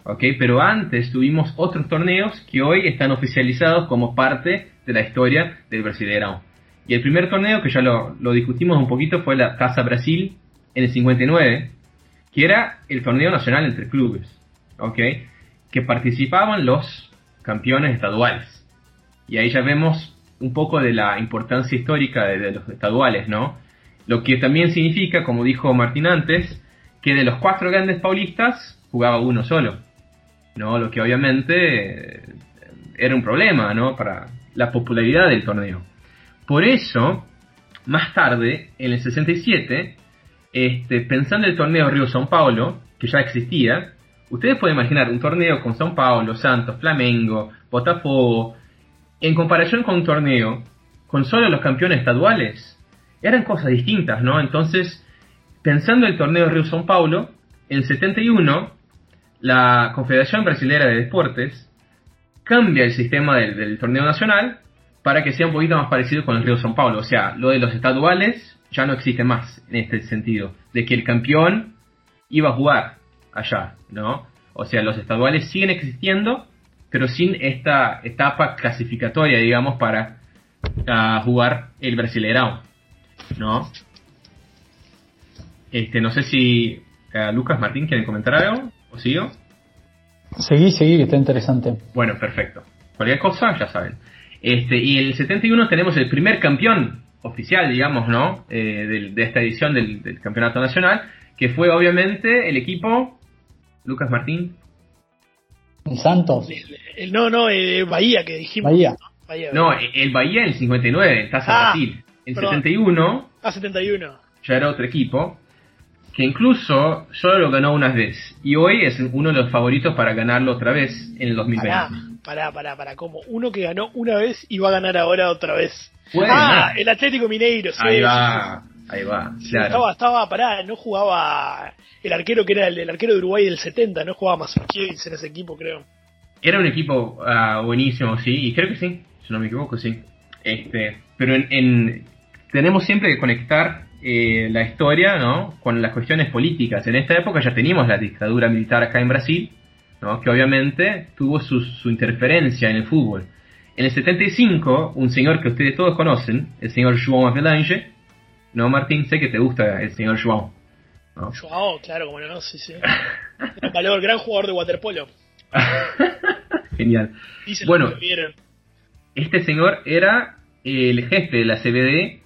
¿ok? Pero antes tuvimos otros torneos que hoy están oficializados como parte de la historia del Brasileirão. Y el primer torneo, que ya lo, lo discutimos un poquito, fue la Casa Brasil en el 59, que era el torneo nacional entre clubes, ¿ok? Que participaban los campeones estaduales. Y ahí ya vemos un poco de la importancia histórica de, los estaduales, ¿no? Lo que también significa, como dijo Martín antes, que de los cuatro grandes paulistas jugaba uno solo, ¿no? Lo que obviamente eh, era un problema, ¿no? Para la popularidad del torneo. Por eso, más tarde, en el 67, este, pensando en el torneo Río São Paulo, que ya existía, ustedes pueden imaginar un torneo con São Paulo, Santos, Flamengo, Botafogo, en comparación con un torneo con solo los campeones estaduales, eran cosas distintas, ¿no? Entonces, pensando en el torneo Río São Paulo, en 71, la Confederación Brasilera de Deportes cambia el sistema del, torneo nacional para que sea un poquito más parecido con el Río São Paulo. O sea, lo de los estaduales ya no existe más en este sentido, de que el campeón iba a jugar allá, ¿no? O sea, los estaduales siguen existiendo, pero sin esta etapa clasificatoria, digamos, para uh, jugar el Brasileirão, ¿no? Este, no sé si uh, Lucas Martín quieren comentar algo, o sigo. Seguí, seguí, que está interesante. Bueno, perfecto. Cualquier cosa, ya saben. Este, y en el 71 tenemos el primer campeón oficial, digamos, ¿no? Eh, de, esta edición del, Campeonato Nacional, que fue obviamente el equipo, Lucas Martín. ¿El Santos? El, no, no, el Bahía que dijimos. Bahía. ¿no? el Bahía en el 59, en Taza ah, Brasil. En el 71. Ah, 71. Ya era otro equipo. Que incluso solo lo ganó una vez. Y hoy es uno de los favoritos para ganarlo otra vez en el 2020. Pará, pará, pará, como uno que ganó una vez y va a ganar ahora otra vez. Ah, el Atlético Mineiro, Ahí va, ahí va, claro. Estaba, estaba, pará, no jugaba el arquero que era el, arquero de Uruguay del 70, no jugaba más en ese equipo, creo. Era un equipo uh, buenísimo, sí, y creo que sí, si no me equivoco, sí. Este, pero en, tenemos siempre que conectar eh, la historia ¿no? con las cuestiones políticas. En esta época ya teníamos la dictadura militar acá en Brasil, que obviamente tuvo su, interferencia en el fútbol. En el 75, un señor que ustedes todos conocen, el señor João Avelange, ¿no, Martín? Sé que te gusta el señor João. João, claro, como no, sí, sí. gran valor, gran jugador de waterpolo. Genial. bueno, este señor era el jefe de la CBD,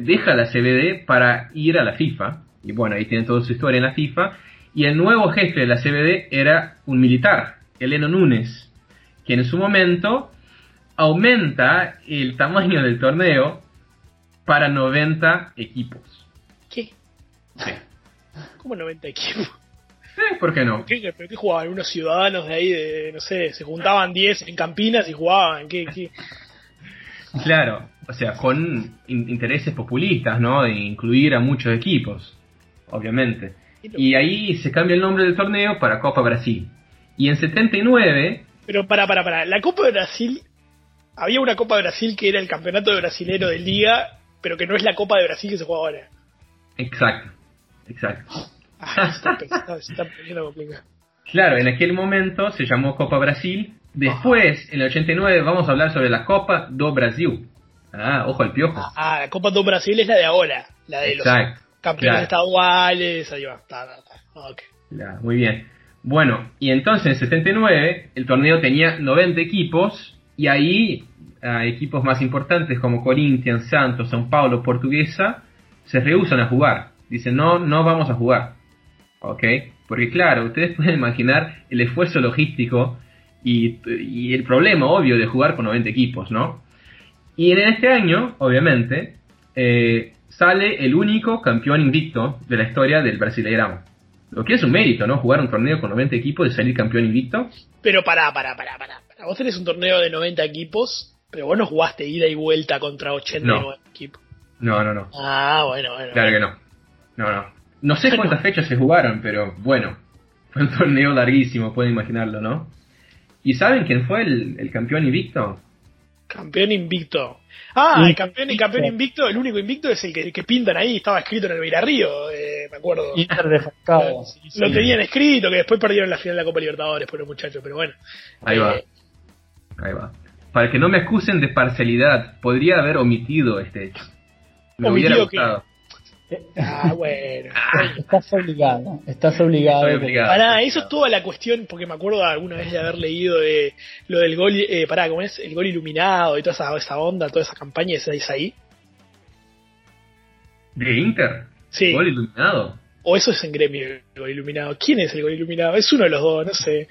deja la CBD para ir a la FIFA, y bueno, ahí tiene toda su historia en la FIFA, y el nuevo jefe de la CBD era un militar, Eleno Núñez, que en su momento aumenta el tamaño del torneo para 90 equipos. ¿Qué? Sí. ¿Cómo 90 equipos? Sí, ¿por qué no? ¿Qué, ¿Pero qué jugaban? Unos ciudadanos de ahí, de, no sé, se juntaban 10 en Campinas y jugaban. ¿Qué, qué? Claro, o sea, con intereses populistas, ¿no? De incluir a muchos equipos, obviamente. Y ahí se cambia el nombre del torneo para Copa Brasil. Y en 79... Pero para, para, para. La Copa de Brasil... Había una Copa de Brasil que era el campeonato de brasilero del día, pero que no es la Copa de Brasil que se juega ahora. Exacto, exacto. Ah, está, Claro, en aquel momento se llamó Copa Brasil. Después, en el 89, vamos a hablar sobre la Copa do Brasil. Ah, ojo al piojo. Ah, la Copa do Brasil es la de ahora, la de Exacto Campeones Claro. estaduales, ahí va. Ta, ta, ta. Ok. Ya, muy bien. Bueno, y entonces en el 79 el torneo tenía 90 equipos y ahí a equipos más importantes como Corinthians, Santos, São Paulo, Portuguesa se rehusan a jugar. Dicen, no, no vamos a jugar. ¿Ok? Porque claro, ustedes pueden imaginar el esfuerzo logístico y, y el problema obvio de jugar con 90 equipos, ¿no? Y en este año, obviamente, eh, sale el único campeón invicto de la historia del Brasileirão. Lo que es un mérito, ¿no? Jugar un torneo con 90 equipos y salir campeón invicto. Pero pará, pará, pará, pará. Vos tenés un torneo de 90 equipos, pero vos no jugaste ida y vuelta contra 89 equipos. No, no, no. Ah, bueno, bueno. Claro que no. No, no. No sé cuántas fechas se jugaron, pero bueno. Fue un torneo larguísimo, pueden imaginarlo, ¿no? ¿Y saben quién fue el, el campeón invicto? Campeón invicto. Ah, el campeón, el campeón invicto, el único invicto es el que, que pintan ahí, estaba escrito en el Beira-Río, eh, me acuerdo. Inter de Falcao. sí, sí. Lo tenían escrito, que después perdieron la final de la Copa Libertadores, por los muchachos, pero bueno. Ahí va. Eh, Ahí va. Para que no me acusen de parcialidad, podría haber omitido este hecho. Me hubiera gustado. Ah, bueno. Estás obligado, estás obligado. Obligado. Pará, eso es toda la cuestión, porque me acuerdo alguna vez de haber leído de lo del gol, eh, pará, ¿cómo es? El gol iluminado y toda esa, esa onda, toda esa campaña, esa es ahí. ¿De Inter? Sí. Gol iluminado. O eso es en gremio, el gol iluminado. ¿Quién es el gol iluminado? Es uno de los dos, no sé.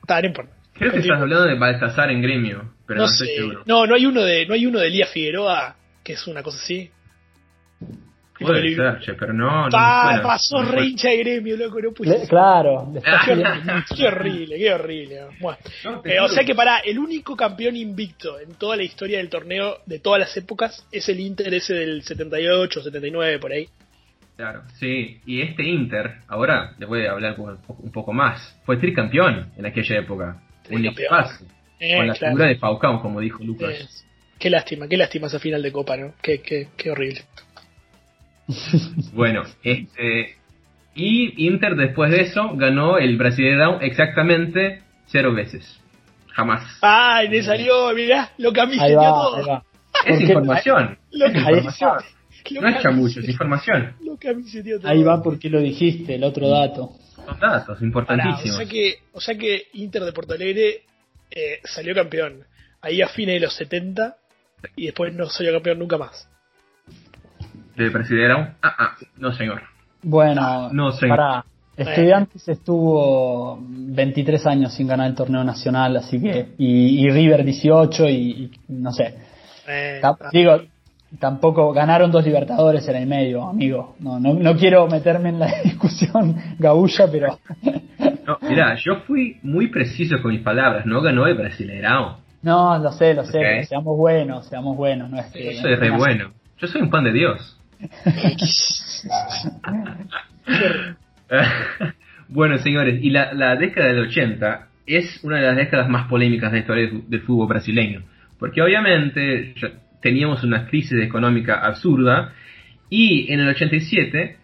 Está, no importa. Creo que Continúa. estás hablando de Baltasar en gremio, pero no, no estoy sé. seguro. No, no hay uno de, no hay uno de Elías Figueroa, que es una cosa así. Puede ser, che, pero no. no Pa, suena. pasó No re hincha de gremio, loco, no puse. claro, le Ah. Qué horrible, qué horrible. Bueno. No, Eh, o sea que para el único campeón invicto en toda la historia del torneo de todas las épocas es el Inter ese del 78, 79 por ahí. Claro, sí. Y este Inter, ahora les voy a hablar un poco, más. Fue tricampeón en aquella época. Un equipazo. Eh, Con la claro. figura de Falcao, como dijo Lucas. Eh, qué lástima, qué lástima esa final de Copa, ¿no? Qué, qué, qué horrible. Bueno, este. Y Inter después de eso ganó el Brasileirão exactamente cero veces. Jamás. ¡Ay, me salió! Mirá, lo que a mí se Ahí dio va, todo. ahí va. Es porque- información. Lo Es información. lo No es chamullo, es información. Lo que a mí se dio todo. Ahí va porque lo dijiste, el otro dato. Son datos Pará, o, importantísimos. sea que, o sea que Inter de Porto Alegre eh, salió campeón ahí a fines de los 70 y después no salió campeón nunca más. ¿Del Brasileirão? Ah, ah, no señor. Bueno, No sé. para Estudiantes estuvo 23 años sin ganar el torneo nacional, así que y, y River 18 y, y no sé. Eh, ah, digo, tampoco ganaron dos Libertadores en el medio, amigo. No, no, no quiero meterme en la discusión gabulla, pero No, mirá, yo fui muy preciso con mis palabras. No ganó el Brasileirão. no, lo sé, lo sé. Seamos buenos, seamos buenos. No es que, Yo soy re bueno. Yo soy un pan de Dios. bueno, señores, y la, década del 80 es una de las décadas más polémicas de la historia del, fútbol brasileño. Porque obviamente teníamos una crisis económica absurda y en el 87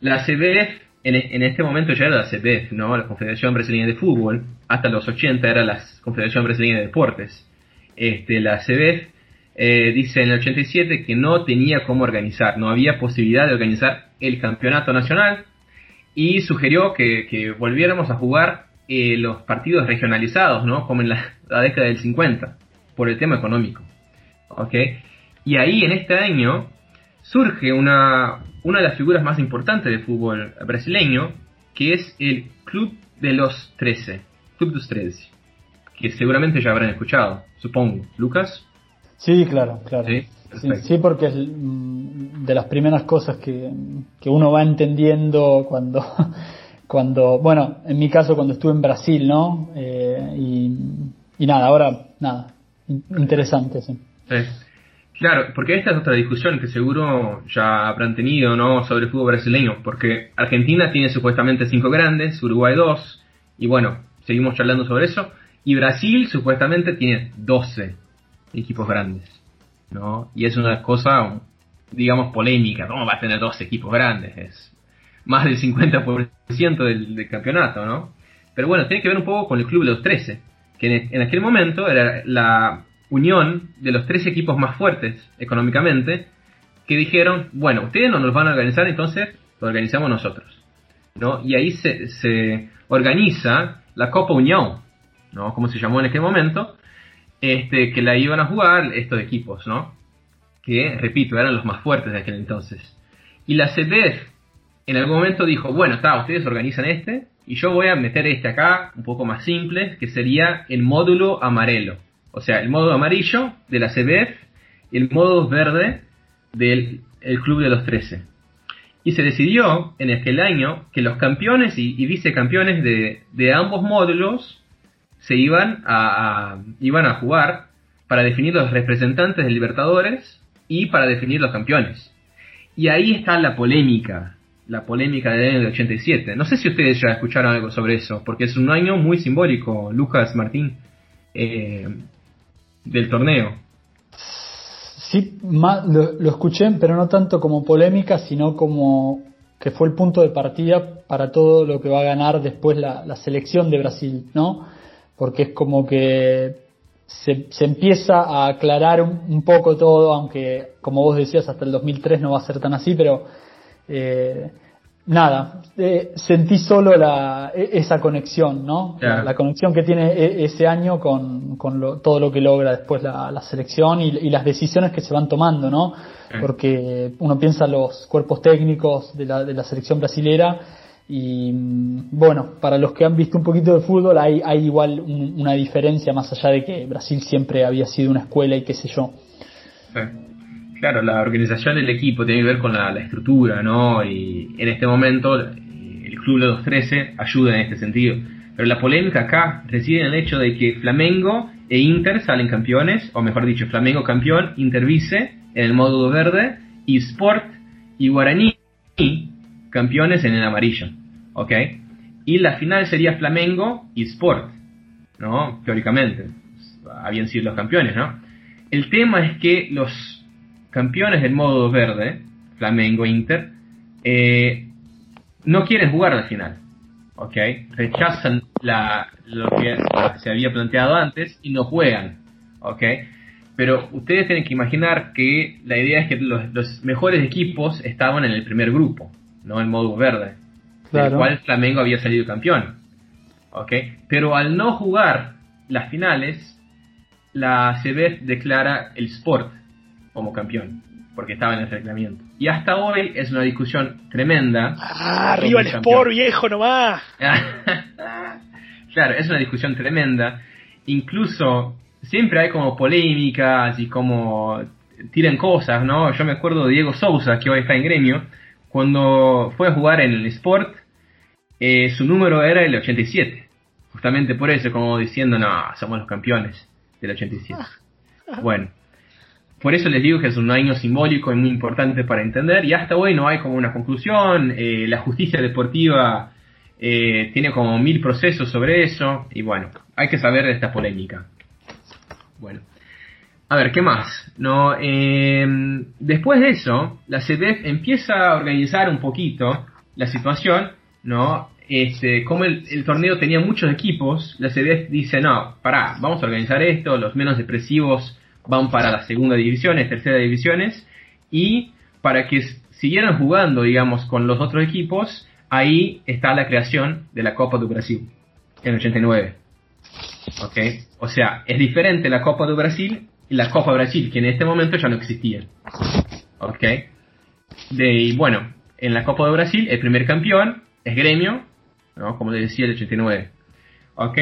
la CBF, en, en este momento ya era la CBF, ¿no? La Confederación Brasileña de Fútbol, hasta los 80 era la Confederación Brasileña de Deportes. Este, la CBF eh, dice en el 87 que no tenía cómo organizar, no había posibilidad de organizar el campeonato nacional y sugirió que, que volviéramos a jugar eh, los partidos regionalizados, ¿no? Como en la, la década del 50, por el tema económico. ¿Ok? Y ahí en este año surge una, una de las figuras más importantes del fútbol brasileño, que es el Club de los 13, Club dos 13, que seguramente ya habrán escuchado, supongo. Lucas, Sí, claro, claro. Sí, Sí, porque es mm, de las primeras cosas que, que uno va entendiendo cuando, cuando, bueno, en mi caso cuando estuve en Brasil, ¿no? Eh, y, y nada, ahora, nada, in- interesante, sí. Sí. Claro, porque esta es otra discusión que seguro ya habrán tenido, ¿no? Sobre el fútbol brasileño, porque Argentina tiene supuestamente cinco grandes, Uruguay dos, y bueno, seguimos charlando sobre eso, y Brasil supuestamente tiene 12 equipos grandes, ¿no? Y es una cosa, digamos, polémica, ¿cómo va a tener 12 equipos grandes? Es más del 50% del, del campeonato, ¿no? Pero bueno, tiene que ver un poco con el Club de los 13, que en, en aquel momento era la unión de los 13 equipos más fuertes económicamente, que dijeron, bueno, ustedes no nos van a organizar, entonces lo organizamos nosotros. ¿no? Y ahí se, se organiza la Copa Unión, ¿no? como se llamó en aquel momento, este, que la iban a jugar estos equipos, ¿no? que, repito, eran los más fuertes de aquel entonces. Y la CBF en algún momento dijo, bueno, está, ustedes organizan este, y yo voy a meter este acá, un poco más simple, que sería el módulo amarelo. O sea, el módulo amarillo de la CBF y el módulo verde del Club de los 13. Y se decidió en aquel año que los campeones y, vicecampeones de, ambos módulos se iban a, iban a jugar para definir los representantes de Libertadores y para definir los campeones. Y ahí está la polémica, la polémica del año 87. No sé si ustedes ya escucharon algo sobre eso, porque es un año muy simbólico, Lucas Martín, eh, del torneo. Sí, lo, escuché, pero no tanto como polémica, sino como que fue el punto de partida para todo lo que va a ganar después la, selección de Brasil, ¿no? Porque es como que se, empieza a aclarar un, poco todo, aunque como vos decías, hasta el 2003 no va a ser tan así, pero eh, nada, eh, sentí solo la, e, esa conexión, ¿no? La, conexión que tiene e, ese año con, todo lo que logra después la, selección y, las decisiones que se van tomando, ¿no? Porque uno piensa los cuerpos técnicos de la, de la selección brasilera y mm, bueno, para los que han visto un poquito de fútbol hay, igual una diferencia más allá de que Brasil siempre había sido una escuela y qué sé yo. Claro, la organización del equipo tiene que ver con la, estructura, ¿no? Y en este momento el Club de 213 ayuda en este sentido. Pero la polémica acá reside en el hecho de que Flamengo e Inter salen campeones, o mejor dicho, Flamengo campeón, Inter vice en el módulo verde, y Sport y Guaraní campeones en el amarillo, ¿ok? Y la final sería Flamengo y Sport, ¿no? Teóricamente, habían sido los campeones, ¿no? El tema es que los campeones del modo verde, Flamengo Inter, eh, no quieren jugar la final. ¿Ok? Rechazan lo que se había planteado antes y no juegan. ¿Ok? Pero ustedes tienen que imaginar que la idea es que los, mejores equipos estaban en el primer grupo, no en modo verde, claro. del cual Flamengo había salido campeón. ¿Ok? Pero al no jugar las finales, la CBF declara el Sport como campeón, porque estaba en el reglamento. Y hasta hoy es una discusión tremenda. Ah, arriba el Sport, viejo nomás. claro, es una discusión tremenda. Incluso siempre hay como polémicas y como tiran cosas, ¿no? Yo me acuerdo de Diego Sousa, que hoy está en gremio, cuando fue a jugar en el Sport, eh, su número era el 87. Justamente por eso, como diciendo, no, somos los campeones del 87. Bueno, por eso les digo que es un año simbólico y muy importante para entender. Y hasta hoy no hay como una conclusión. Eh, la justicia deportiva eh, tiene como mil procesos sobre eso. Y bueno, hay que saber de esta polémica. Bueno. A ver, ¿qué más? No, eh, después de eso, la CBF empieza a organizar un poquito la situación, ¿no? Este, como el, el, torneo tenía muchos equipos, la CBF dice, no, pará, vamos a organizar esto, los menos depresivos van para las segunda divisiones, tercera divisiones, y para que siguieran jugando, digamos, con los otros equipos, ahí está la creación de la Copa do Brasil, en el 89. ¿Ok? O sea, es diferente la Copa do Brasil la Copa Brasil, que en este momento ya no existía. ¿Ok? De, y bueno, en la Copa de Brasil, el primer campeón es Gremio, ¿no? como les decía, el 89. ¿Ok?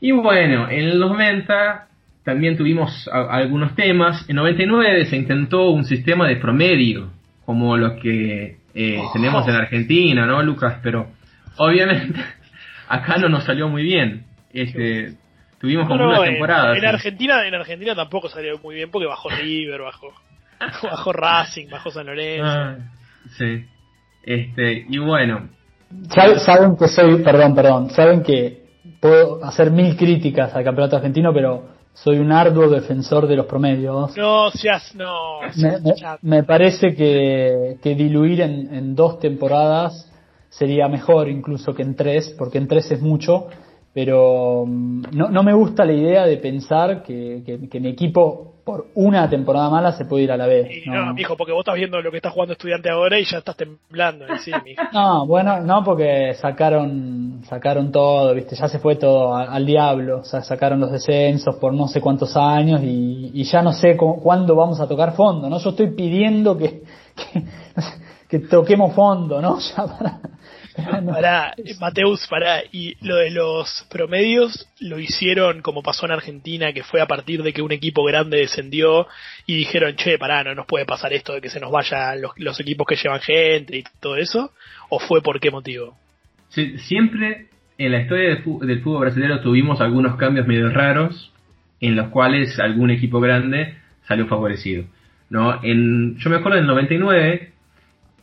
Y bueno, en el 90 también tuvimos algunos temas. En 99 se intentó un sistema de promedio, como lo que eh, oh. tenemos en Argentina, ¿no, Lucas? Pero obviamente acá no nos salió muy bien. Este, tuvimos como una temporada. En, Argentina, en Argentina tampoco salió muy bien porque bajó River, bajó, bajó Racing, bajó San Lorenzo. Ah, sí. Este, y bueno. Saben que soy, perdón, perdón, saben que puedo hacer mil críticas al campeonato argentino, pero soy un arduo defensor de los promedios. No, seas, no. Me, parece que, diluir en, dos temporadas sería mejor incluso que en tres, porque en tres es mucho, pero mm, no, no me gusta la idea de pensar que, que, que mi equipo por una temporada mala se puede ir a la B. Y no, mijo, porque vos estás viendo lo que está jugando estudiante ahora y ya estás temblando. Sí, mijo. No, bueno, no, porque sacaron sacaron todo, viste, ya se fue todo al, al diablo, o sea, sacaron los descensos por no sé cuántos años y, y ya no sé cu- cuándo vamos a tocar fondo, ¿no? Yo estoy pidiendo que, que, que toquemos fondo, ¿no? Ya para, para eh, Mateus, pará. Y lo de los promedios lo hicieron como pasó en Argentina, que fue a partir de que un equipo grande descendió y dijeron, che, pará, no nos puede pasar esto de que se nos vayan los, los equipos que llevan gente y todo eso. ¿O fue por qué motivo? Sí, siempre en la historia del fútbol brasileño tuvimos algunos cambios medio raros en los cuales algún equipo grande salió favorecido. ¿no? En, yo me acuerdo en el 99,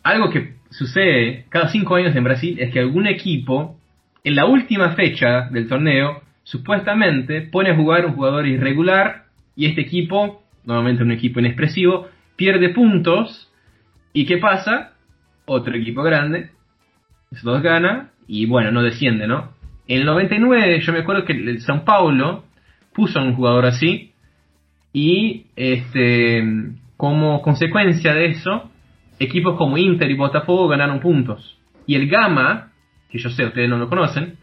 algo que sucede cada cinco años en Brasil es que algún equipo, en la última fecha del torneo, supuestamente pone a jugar un jugador irregular y este equipo, normalmente un equipo inexpresivo, pierde puntos y ¿qué pasa? Otro equipo grande esos dos gana y bueno, no desciende, ¿no? En el 99 yo me acuerdo que el São Paulo puso a un jugador así y este como consecuencia de eso, equipos como Inter y Botafogo ganaron puntos. Y el Gama, que yo sé, ustedes no lo conocen,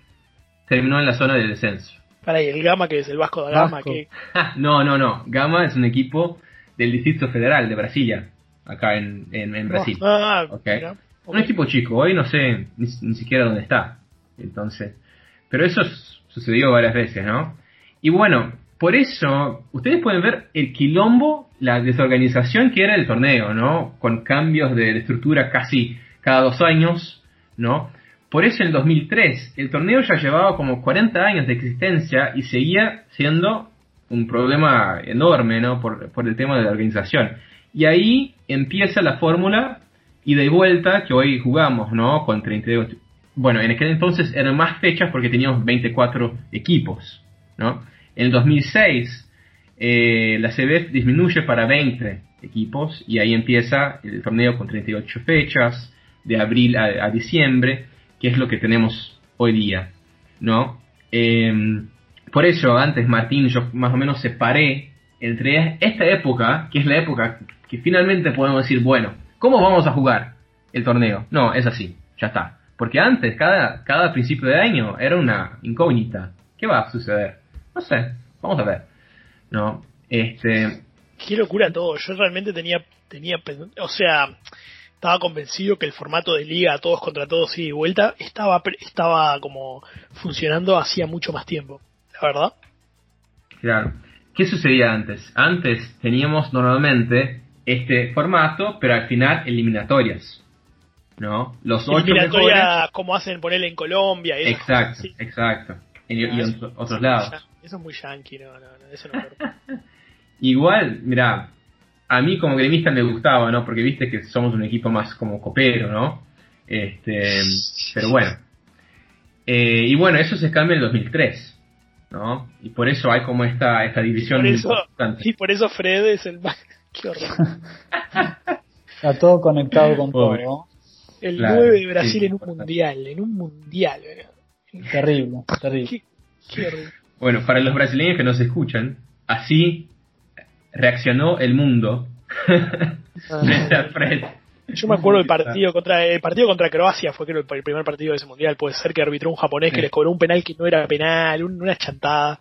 terminó en la zona de descenso. Pará, y el Gama, que es el Vasco da Gama, Vasco. que no, no, no. Gama es un equipo del Distrito Federal de Brasilia, acá en, en, en Brasil. Ah, Ok. mira, Un equipo chico, hoy no sé ni, ni siquiera dónde está. Entonces, pero eso sucedió varias veces, ¿no? Y bueno, por eso ustedes pueden ver el quilombo, la desorganización que era el torneo, ¿no? Con cambios de, de estructura casi cada dos años, ¿no? Por eso en el 2003 el torneo ya llevaba como 40 años de existencia y seguía siendo un problema enorme, ¿no? Por, por el tema de la organización. Y ahí empieza la fórmula y vuelta que hoy jugamos, ¿no? Con 32. Bueno, en aquel entonces eran más fechas porque teníamos 24 equipos, ¿no? En el 2006 eh, la CBF disminuye para 20 equipos y ahí empieza el torneo con 38 fechas, de abril a, diciembre, que es lo que tenemos hoy día, ¿no? Em, por eso antes, Martín, yo más o menos separé entre esta época, que es la época que finalmente podemos decir, bueno, ¿cómo vamos a jugar el torneo? No, es así, ya está. Porque antes, cada, cada principio de año era una incógnita. ¿Qué va a suceder? No sé, vamos a ver. No, este, qué locura todo. Yo realmente tenía, tenía, o sea, estaba convencido que el formato de liga, todos contra todos y de vuelta, estaba, estaba como funcionando hacía mucho más tiempo. La verdad. Claro. ¿Qué sucedía antes? Antes teníamos normalmente este formato, pero al final eliminatorias. ¿No? Los ocho mejores. Eliminatoria, como hacen ponerle en Colombia. y. Exacto, Sí. exacto. En- y Ah, en eso- otros lados. Eso es muy yankee, no, no, no, eso no. Igual, mira, a mí como gremista me gustaba, ¿no? Porque viste que somos un equipo más como copero, ¿no? Este, pero bueno. Eh, y bueno, eso se cambia en el 2003, ¿no? Y por eso hay como esta, esta división Por eso, importante. y por eso Fred es el más. Qué horror. Está todo conectado con Pobre. todo. El Claro, 9 de Brasil sí, en un importante. mundial, en un mundial. ¿verdad? Terrible, terrible. Qué, qué horrible. Bueno, para los brasileños que nos escuchan, así reaccionó el mundo frente a Fred. Yo me acuerdo del partido contra el partido contra Croacia fue creo el el primer partido de ese mundial, puede ser que arbitró un japonés que les cobró un penal que no era penal, un- una chantada.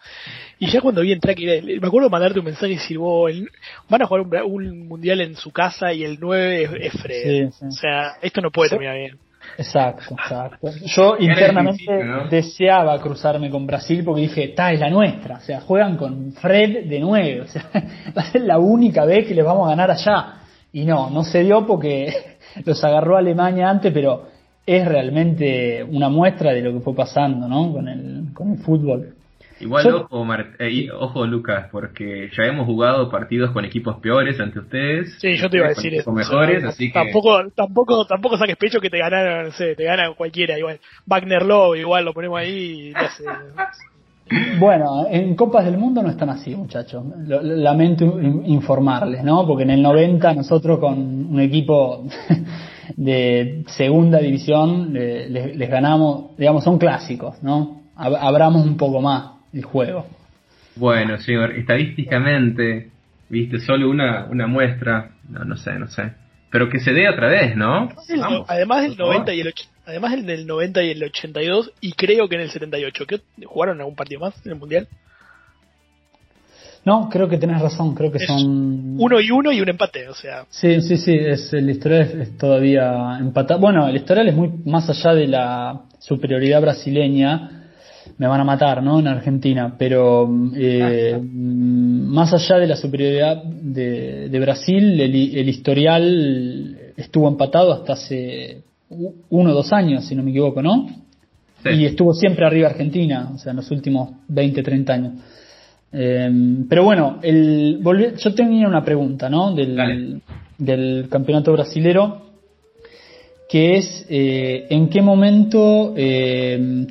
Y ya cuando vi entrar que me acuerdo mandarte un mensaje y decir, "Vos, el- van a jugar un, mundial en su casa y el 9 es, es Fred. Sí, sí. O sea, esto no puede terminar bien. Exacto, exacto. Yo internamente deseaba cruzarme con Brasil porque dije, ta, es la nuestra. O sea, juegan con Fred de 9. O sea, va a ser la única vez que les vamos a ganar allá. Y no, no se dio porque los agarró Alemania antes, pero es realmente una muestra de lo que fue pasando, ¿no? Con el, con el fútbol. Igual, Yo- ojo, Mar- eh, ojo, Lucas, porque ya hemos jugado partidos con equipos peores ante ustedes. Sí, yo te iba a decir eso. mejores, O sea, así que. tampoco, tampoco, tampoco saques pecho que te ganaron, no sé, te gana cualquiera, igual. Wagner Love, igual lo ponemos ahí y Bueno, en Copas del Mundo no están así, muchachos. Lamento in- informarles, ¿no? Porque en el 90 nosotros con un equipo de segunda división les, les ganamos, digamos, son clásicos, ¿no? abramos un poco más el juego. Bueno, señor, estadísticamente, viste, solo una, una muestra, no, no sé, no sé. Pero que se dé otra vez, ¿no? además del 90 y el además el del 90 y el 82 y creo que en el 78, ¿qué jugaron algún partido más en el mundial? No, creo que tenés razón, creo que son... Uno y uno y un empate, o sea... Sí, sí, sí, es, el historial es, todavía empatado. Bueno, el historial es muy más allá de la superioridad brasileña, me van a matar, ¿no? En Argentina, pero eh, más allá de la superioridad de, Brasil, el, historial estuvo empatado hasta hace uno o dos años, si no me equivoco, ¿no? Y estuvo siempre arriba Argentina, o sea, en los últimos 20, 30 años. Em, pero bueno, el, yo tenía una pregunta, ¿no? Del, del campeonato brasilero, que es, eh, ¿en qué momento em,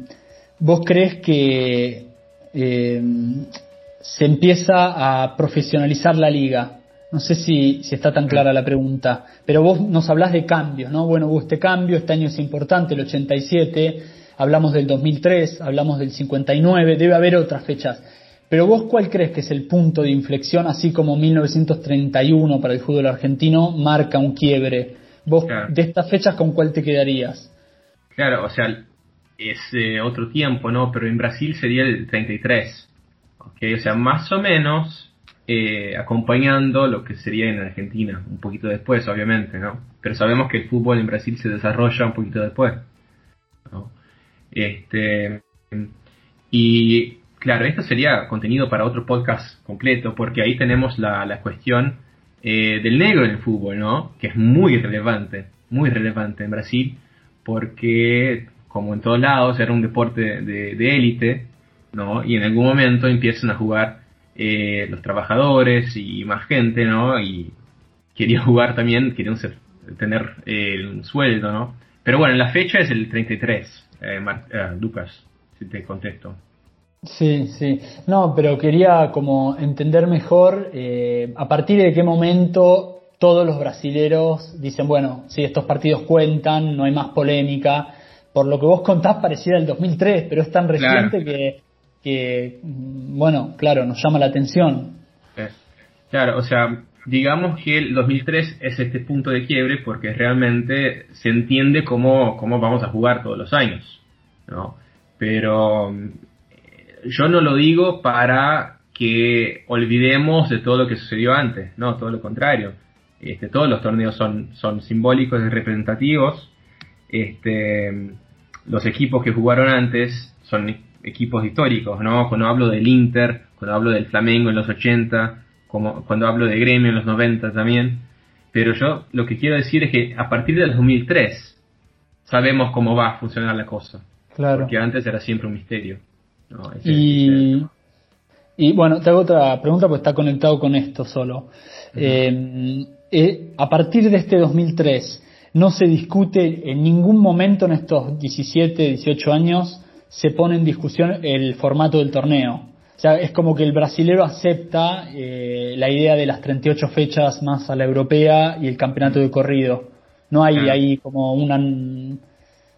vos crees que em, se empieza a profesionalizar la liga? No sé si, si, está tan clara la pregunta, pero vos nos hablás de cambios, ¿no? Bueno, hubo este cambio, este año es importante, el 87, hablamos del 2003, hablamos del 59, debe haber otras fechas. Pero vos, ¿cuál crees que es el punto de inflexión, así como 1931 para el fútbol argentino marca un quiebre? Vos, de estas fechas, ¿con cuál te quedarías? Claro, o sea, es eh, otro tiempo, ¿no? Pero en Brasil sería el 33. ¿ok? O sea, más o menos eh, acompañando lo que sería en Argentina, un poquito después, obviamente, ¿no? Pero sabemos que el fútbol en Brasil se desarrolla un poquito después. ¿no? Este, y Claro, esto sería contenido para otro podcast completo, porque ahí tenemos la, la cuestión eh, del negro en el fútbol, ¿no? Que es muy relevante, muy relevante en Brasil, porque como en todos lados era un deporte de élite, ¿no? Y en algún momento empiezan a jugar eh, los trabajadores y más gente, ¿no? Y querían jugar también, querían tener eh, un sueldo, ¿no? Pero bueno, la fecha es el 33, Lucas, si te contesto. Sí, sí. No, pero quería como entender mejor eh, a partir de qué momento todos los brasileros dicen, bueno, si estos partidos cuentan, no hay más polémica. Por lo que vos contás pareciera el 2003, pero es tan reciente que, que, bueno, claro, nos llama la atención. Claro, o sea, digamos que el 2003 es este punto de quiebre porque realmente se entiende cómo, cómo vamos a jugar todos los años, ¿no? Pero yo no lo digo para que olvidemos de todo lo que sucedió antes, no, todo lo contrario. Este, todos los torneos son, son simbólicos y representativos. Este, los equipos que jugaron antes son equipos históricos, ¿no? Cuando hablo del Inter, cuando hablo del Flamengo en los 80, como cuando hablo de Gremio en los 90 también. Pero yo lo que quiero decir es que a partir del 2003 sabemos cómo va a funcionar la cosa. Claro. Porque antes era siempre un misterio y, y bueno, te hago otra pregunta porque está conectado con esto solo. Eh, eh, a partir de este 2003, no se discute en ningún momento en estos 17, 18 años, se pone en discusión el formato del torneo. O sea, es como que el brasilero acepta eh, la idea de las 38 fechas más a la europea y el campeonato de corrido. No hay ahí como una...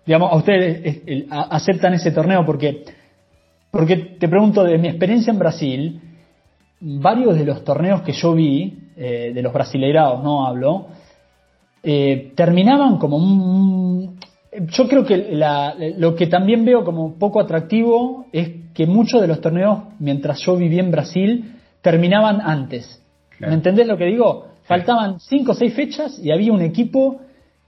Digamos, a ustedes aceptan ese torneo porque porque te pregunto, de mi experiencia en Brasil, varios de los torneos que yo vi, eh, de los brasileirados, no hablo, eh, terminaban como un... Yo creo que lo que también veo como poco atractivo es que muchos de los torneos, mientras yo viví en Brasil, terminaban antes. ¿Me entendés lo que digo? Faltaban cinco o seis fechas y había un equipo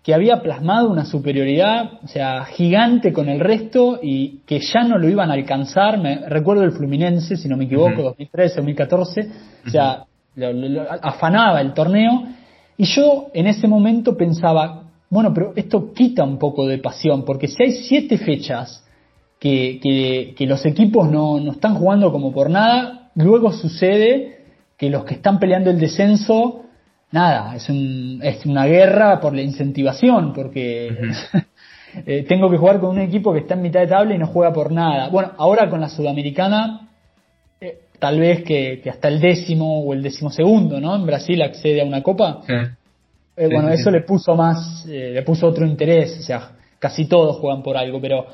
que había plasmado una superioridad, o sea, gigante con el resto y que ya no lo iban a alcanzar. Me, recuerdo el Fluminense, si no me equivoco, 2013, 2014, o sea, afanaba el torneo. Y yo en ese momento pensaba, bueno, pero esto quita un poco de pasión, porque si hay siete fechas que, que, que los equipos no, no están jugando como por nada, luego sucede que los que están peleando el descenso nada, es, un, es una guerra por la incentivación, porque eh, tengo que jugar con un equipo que está en mitad de tabla y no juega por nada. Bueno, ahora con la Sudamericana, tal vez que, hasta el décimo o el décimo segundo, ¿no? En Brasil accede a una copa. Eh, bueno, eso le puso más, le puso otro interés, o sea, casi todos juegan por algo, pero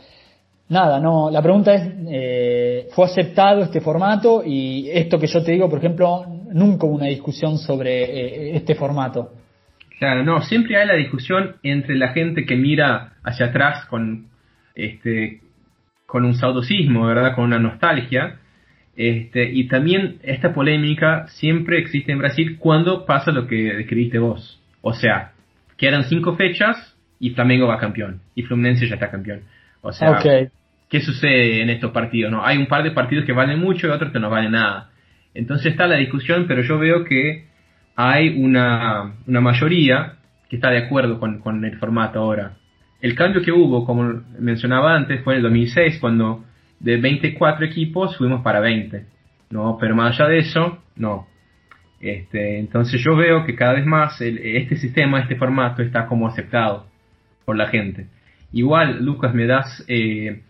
nada, no, la pregunta es, eh, ¿fue aceptado este formato? Y esto que yo te digo, por ejemplo, nunca hubo una discusión sobre eh, este formato. Claro, no, siempre hay la discusión entre la gente que mira hacia atrás con este con un saudosismo, ¿verdad? Con una nostalgia. Este, y también esta polémica siempre existe en Brasil cuando pasa lo que describiste vos. O sea, quedan cinco fechas y Flamengo va campeón. Y Fluminense ya está campeón. O sea, ¿qué sucede en estos partidos? No? Hay un par de partidos que valen mucho y otros que no valen nada. Entonces está la discusión, pero yo veo que hay una, una mayoría que está de acuerdo con, con el formato ahora. El cambio que hubo, como mencionaba antes, fue en el 2006, cuando de 24 equipos fuimos para 20. ¿no? Pero más allá de eso, no. Este, entonces yo veo que cada vez más este sistema, este formato está como aceptado por la gente. Igual, Lucas, me das eh,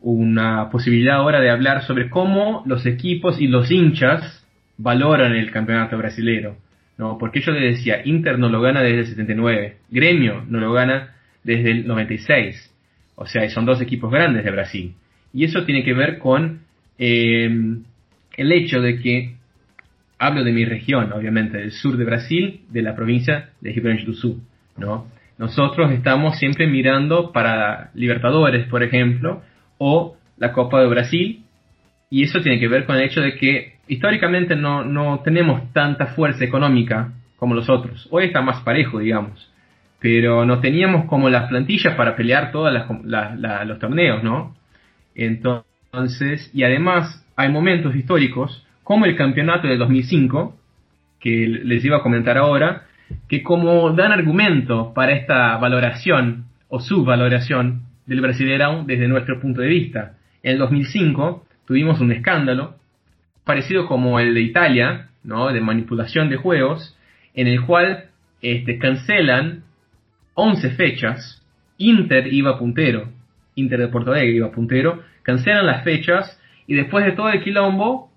una posibilidad ahora de hablar sobre cómo los equipos y los hinchas valoran el campeonato brasilero. ¿no? Porque yo le decía, Inter no lo gana desde el 79, Gremio no lo gana desde el 96. O sea, son dos equipos grandes de Brasil. Y eso tiene que ver con em, el hecho de que, hablo de mi región, obviamente, del sur de Brasil, de la provincia de Rio Grande do Sul, ¿no? Nosotros estamos siempre mirando para Libertadores, por ejemplo, o la Copa de Brasil, y eso tiene que ver con el hecho de que históricamente no, no tenemos tanta fuerza económica como los otros. Hoy está más parejo, digamos pero no teníamos como las plantillas para pelear todos los torneos, ¿no? Entonces, y además hay momentos históricos, como el campeonato del 2005, que les iba a comentar ahora, que como dan argumento para esta valoración o subvaloración del Brasileirão desde nuestro punto de vista. En el 2005 tuvimos un escándalo parecido como el de Italia, ¿no? de manipulación de juegos, en el cual este, cancelan 11 fechas, Inter iba puntero, Inter de Porto Alegre iba puntero, cancelan las fechas y después de todo el quilombo,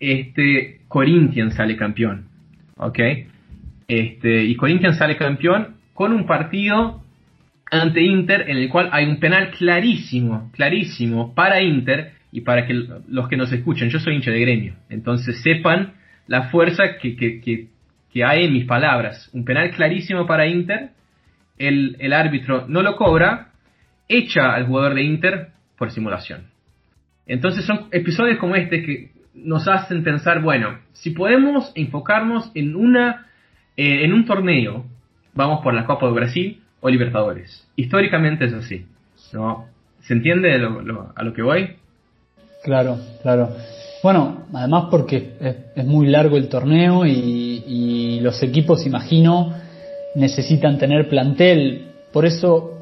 este, Corinthians sale campeón. ¿Ok? Este, y Corinthians sale campeón con un partido ante Inter en el cual hay un penal clarísimo, clarísimo para Inter y para que los que nos escuchen, yo soy hincha de gremio, entonces sepan la fuerza que, que, que, que hay en mis palabras. Un penal clarísimo para Inter el, árbitro no lo cobra, echa al jugador de Inter por simulación. Entonces son episodios como este que nos hacen pensar, bueno, si podemos enfocarnos en una eh, en un torneo, vamos por la Copa de Brasil o Libertadores. Históricamente es así, ¿no? ¿Se entiende a lo que voy? Claro, claro. Bueno, además porque es, muy largo el torneo y los equipos, imagino, necesitan tener plantel. Por eso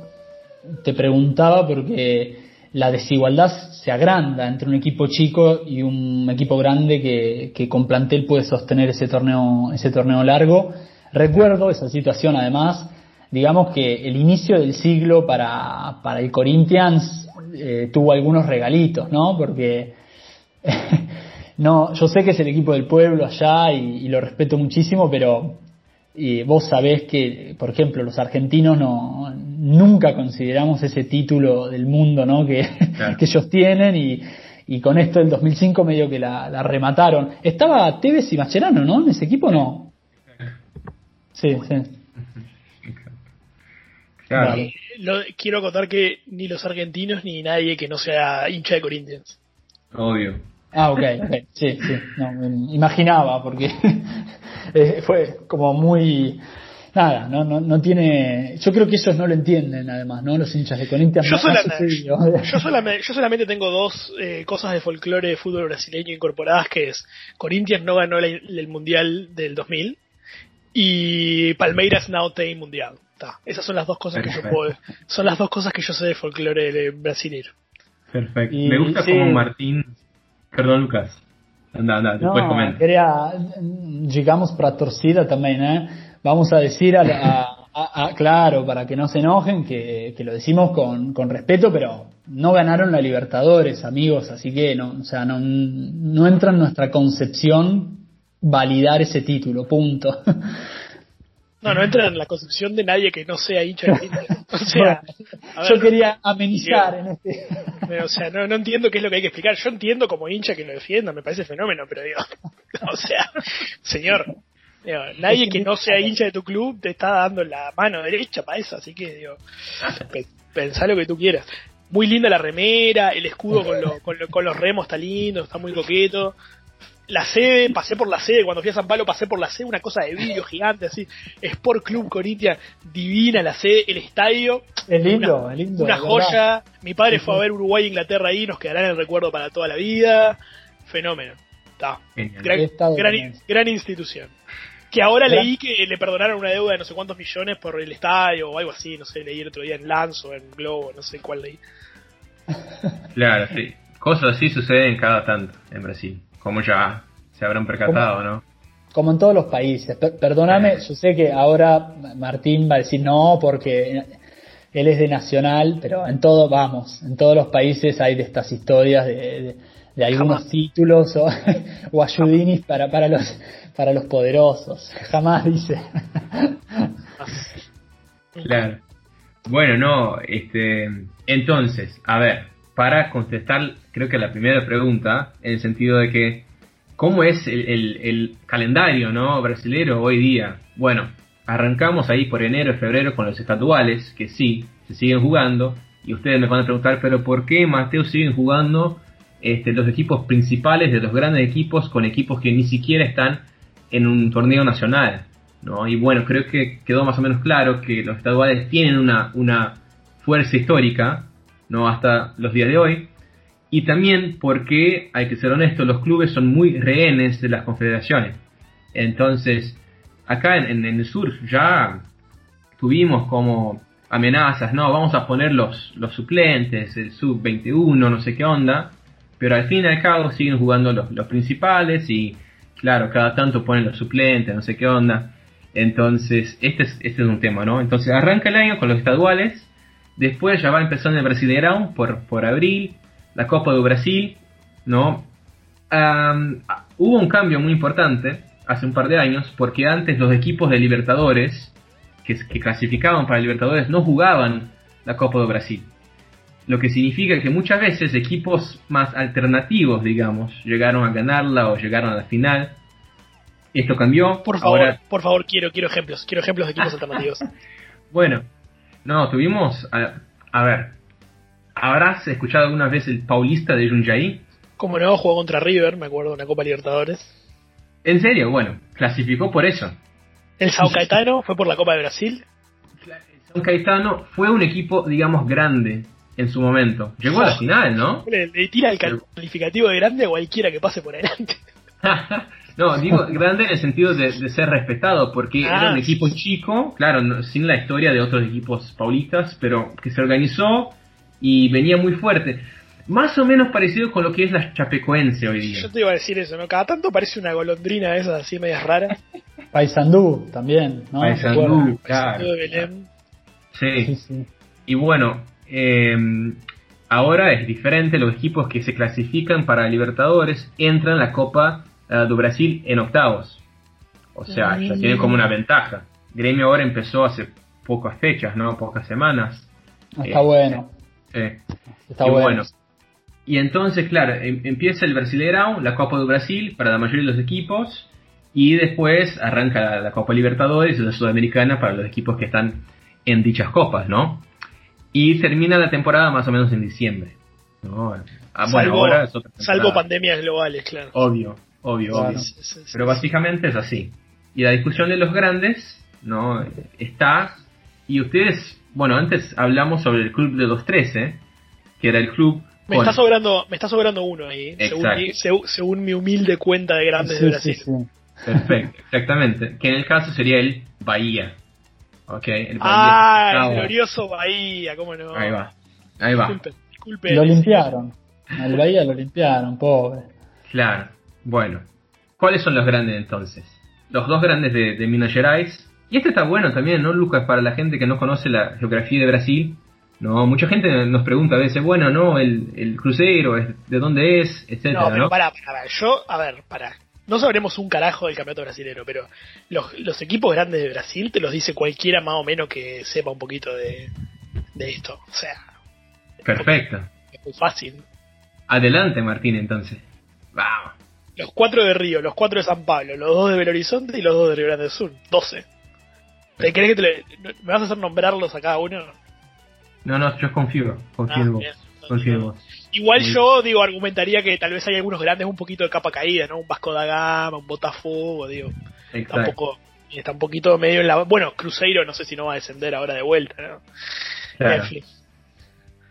te preguntaba, porque la desigualdad se agranda entre un equipo chico y un equipo grande que, que con plantel puede sostener ese torneo, ese torneo largo. Recuerdo esa situación además, digamos que el inicio del siglo para, para el Corinthians eh, tuvo algunos regalitos, ¿no? Porque no, yo sé que es el equipo del pueblo allá y, y, lo respeto muchísimo, pero y vos sabés que, por ejemplo, los argentinos no nunca consideramos ese título del mundo ¿no? que, que ellos tienen y, y, con esto del 2005 medio que la, remataron. Estaba Tevez y Mascherano, ¿no? En ese equipo no. Sí, sí. Claro. quiero contar que ni los argentinos ni nadie que no sea hincha de Corinthians. Obvio. Ah, ok, ok. Sí, sí. No, imaginaba porque Eh, fue como muy nada, no, no, no tiene. Yo creo que ellos no lo entienden, además, ¿no? Los hinchas de Corinthians. Yo, yo, solamente, yo solamente tengo dos eh, cosas de folclore de fútbol brasileño incorporadas: que es Corinthians no ganó el, mundial del 2000 y Palmeiras no tiene mundial. Esas son las dos cosas que yo puedo. Son las dos cosas que yo sé de folclore brasileño. Perfecto. Me gusta como Martín. Perdón, Lucas. Anda, anda, después comenta. Quería, llegamos para torcida también, ¿eh? Vamos a decir a, a, claro, para que no se enojen, que, que lo decimos con, con, respeto, pero no ganaron la Libertadores, amigos, así que no, o sea, no, no entra en nuestra concepción validar ese título, punto. No, no entra en la concepción de nadie que no sea hincha de O sea, yo quería amenizar en este. O sea, no, no entiendo qué es lo que hay que explicar. Yo entiendo como hincha que lo defienda, me parece fenómeno, pero digo, o sea, señor, digo, nadie que no sea hincha de tu club te está dando la mano derecha para eso, así que digo, pe- pensá lo que tú quieras. Muy linda la remera, el escudo con, lo- con, lo- con los remos está lindo, está muy coqueto. La sede, pasé por la sede, cuando fui a San Pablo pasé por la sede, una cosa de vídeo gigante así. Sport Club Corinthians, divina la sede, el estadio, Es lindo, una, es lindo. una verdad. joya. Mi padre fue a ver Uruguay e Inglaterra ahí, nos quedará en el recuerdo para toda la vida. Fenómeno. Está. Gran, gran, institución. Que ahora Gran- leí que le perdonaron una deuda de no sé cuántos millones por el estadio o algo así, no sé, leí el otro día en Lance o en Globo, no sé cuál leí. Claro, sí. Cosas así suceden cada tanto en Brasil. Como ya se habrán percatado, ¿no? Como en todos los países. Per- perdóname, yo sé que ahora Martín va a decir no porque él es de Nacional, pero en todo, vamos, en todos los países hay de estas historias de, de- de algunos Jamás. títulos o, o ayudinis para, para, los, para los poderosos. Jamás dice. Claro. Bueno, no, este, entonces, a ver, para contestar, creo que la primera pregunta, en el sentido de que, ¿cómo es el, el- calendario, no, brasilero hoy día? Bueno, arrancamos ahí por enero y febrero con los estaduales, que sí, se siguen jugando, y ustedes me van a preguntar, pero ¿por qué, Mateo, siguen jugando este, los equipos principales de los grandes equipos con equipos que ni siquiera están en un torneo nacional? ¿no? Y bueno, creo que quedó más o menos claro que los estaduales tienen una, una fuerza histórica, ¿no? Hasta los días de hoy. Y también porque, hay que ser honesto, los clubes son muy rehenes de las confederaciones. Entonces, acá en, en- el sur ya tuvimos como amenazas, no, vamos a poner los, los suplentes, el sub-21, no sé qué onda, pero al fin y al cabo siguen jugando los, los principales y claro, cada tanto ponen los suplentes, no sé qué onda. Entonces, este es, este es un tema, ¿no? Entonces arranca el año con los estaduales, después ya va empezando el Brasileirão por, por abril, la Copa de Brasil, ¿no? Ah, hubo un cambio muy importante hace un par de años, porque antes los equipos de Libertadores, que, que clasificaban para Libertadores, no jugaban la Copa de Brasil. Lo que significa que muchas veces equipos más alternativos, digamos, llegaron a ganarla o llegaron a la final. Esto cambió. Por favor, Ahora, por favor, quiero, quiero ejemplos, quiero ejemplos de equipos alternativos. bueno, no, tuvimos. A, a ver, ¿habrás escuchado alguna vez el Paulista de Jundiaí? Como no, jugó contra River, me acuerdo, en la Copa Libertadores. En serio, bueno, clasificó por eso. El Sao Caetano fue por la Copa de Brasil. San Caetano fue un equipo, digamos, grande en su momento. Llegó a la final, ¿no? Le, le tira el calificativo de grande a cualquiera que pase por adelante. no, digo grande en el sentido de, de ser respetado, porque Ah, era un sí, equipo chico, claro, no- sin la historia de otros equipos paulistas, pero que se organizó y venía muy fuerte. Más o menos parecido con lo que es la Chapecoense hoy día. Yo te iba a decir eso, ¿no? Cada tanto parece una golondrina de esas así medias raras. Paysandú también, ¿no? Paysandú, claro. de Belén. Sí, Sí, sí. y bueno, eh, ahora es diferente, los equipos que se clasifican para Libertadores entran a la Copa eh, do Brasil en octavos. O sea, ya tienen como una ventaja. Gremio ahora empezó hace pocas fechas, ¿no? Pocas semanas. Está Eh, bueno. Eh, Está y bueno. bueno. Y entonces, claro, em- empieza el Brasileirão, la Copa do Brasil para la mayoría de los equipos. Y después arranca la, la Copa Libertadores y la Sudamericana para los equipos que están en dichas copas, ¿no? Y termina la temporada más o menos en diciembre. ¿no? Ah, bueno, Salvo- ahora es otra Salvo pandemias globales, claro. Obvio, obvio, Claro. obvio. Sí, sí, sí. Pero básicamente es así. Y la discusión de los grandes, ¿no? Está. Y ustedes, bueno, antes hablamos sobre el club de los 13, que era el club. Me con- está sobrando, me está sobrando uno ahí, según mi, segu- según mi humilde cuenta de grandes Sí, de Brasil. sí. Perfecto, exactamente. Que en el caso sería el Bahía. Ok, el Bahía. Ah, el glorioso Bahía, cómo no. Ahí va, ahí va. Disculpen, disculpen. Lo limpiaron. Al Bahía lo limpiaron, pobre. Claro. Bueno, ¿cuáles son los grandes entonces? Los dos grandes de, de Minas Gerais. Y este está bueno también, ¿no, Lucas? Para la gente que no conoce la geografía de Brasil. No, mucha gente nos pregunta a veces, bueno, no, el, el crucero, ¿de dónde es? Etcétera, No, ¿no? pero pará, pará, pará. Yo, a ver, pará. No sabremos un carajo del campeonato brasilero, pero los, los equipos grandes de Brasil te los dice cualquiera más o menos que sepa un poquito de, de esto. O sea, Perfecto. Es muy fácil. Adelante, Martín, entonces. Vamos. Los cuatro de Río, los cuatro de San Pablo, los dos de Belo Horizonte y los dos de Río Grande del Sur. 12. ¿Te crees que te le- me vas a hacer nombrarlos a cada uno? No, no, yo confío. Confío Ah, en vos. bien. Confío en vos. Igual Muy yo, digo, argumentaría que tal vez hay algunos grandes un poquito de capa caída, ¿no? Un Vasco da Gama, un Botafogo, digo. Exacto. Tampoco. y Está un poquito medio en la. Bueno, Cruzeiro no sé si no va a descender ahora de vuelta, ¿no? Claro,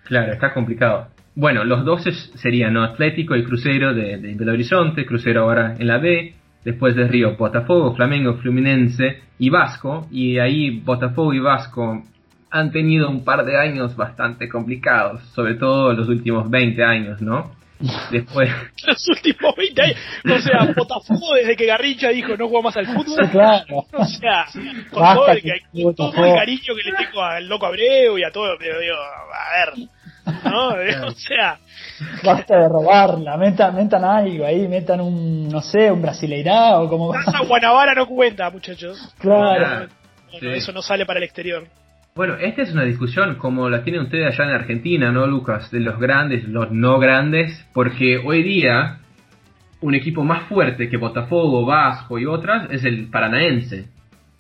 claro, está complicado. Bueno, los 12 serían ¿no? Atlético y Cruzeiro de, de Belo Horizonte, Cruzeiro ahora en la B, después de Río Botafogo, Flamengo, Fluminense y Vasco, y ahí Botafogo y Vasco han tenido un par de años bastante complicados, sobre todo los últimos 20 años, ¿no? Después, Los últimos 20 años. O sea, Botafogo desde que Garrincha dijo no juega más al fútbol. Claro. O sea, con todo, el, que que- con todo el cariño que le tengo al loco Abreu y a todo, pero digo, a ver. ¿No? O sea, Basta de robarla, metan, metan algo ahí, metan un, no sé, un brasileirao, como... Plaza Guanabara no cuenta, muchachos. Claro. Sí. Eso no sale para el exterior. bueno, esta es una discusión como la tienen ustedes allá en Argentina, ¿no, Lucas? De los grandes, los no grandes, porque hoy día un equipo más fuerte que Botafogo, Vasco y otras es el Paranaense,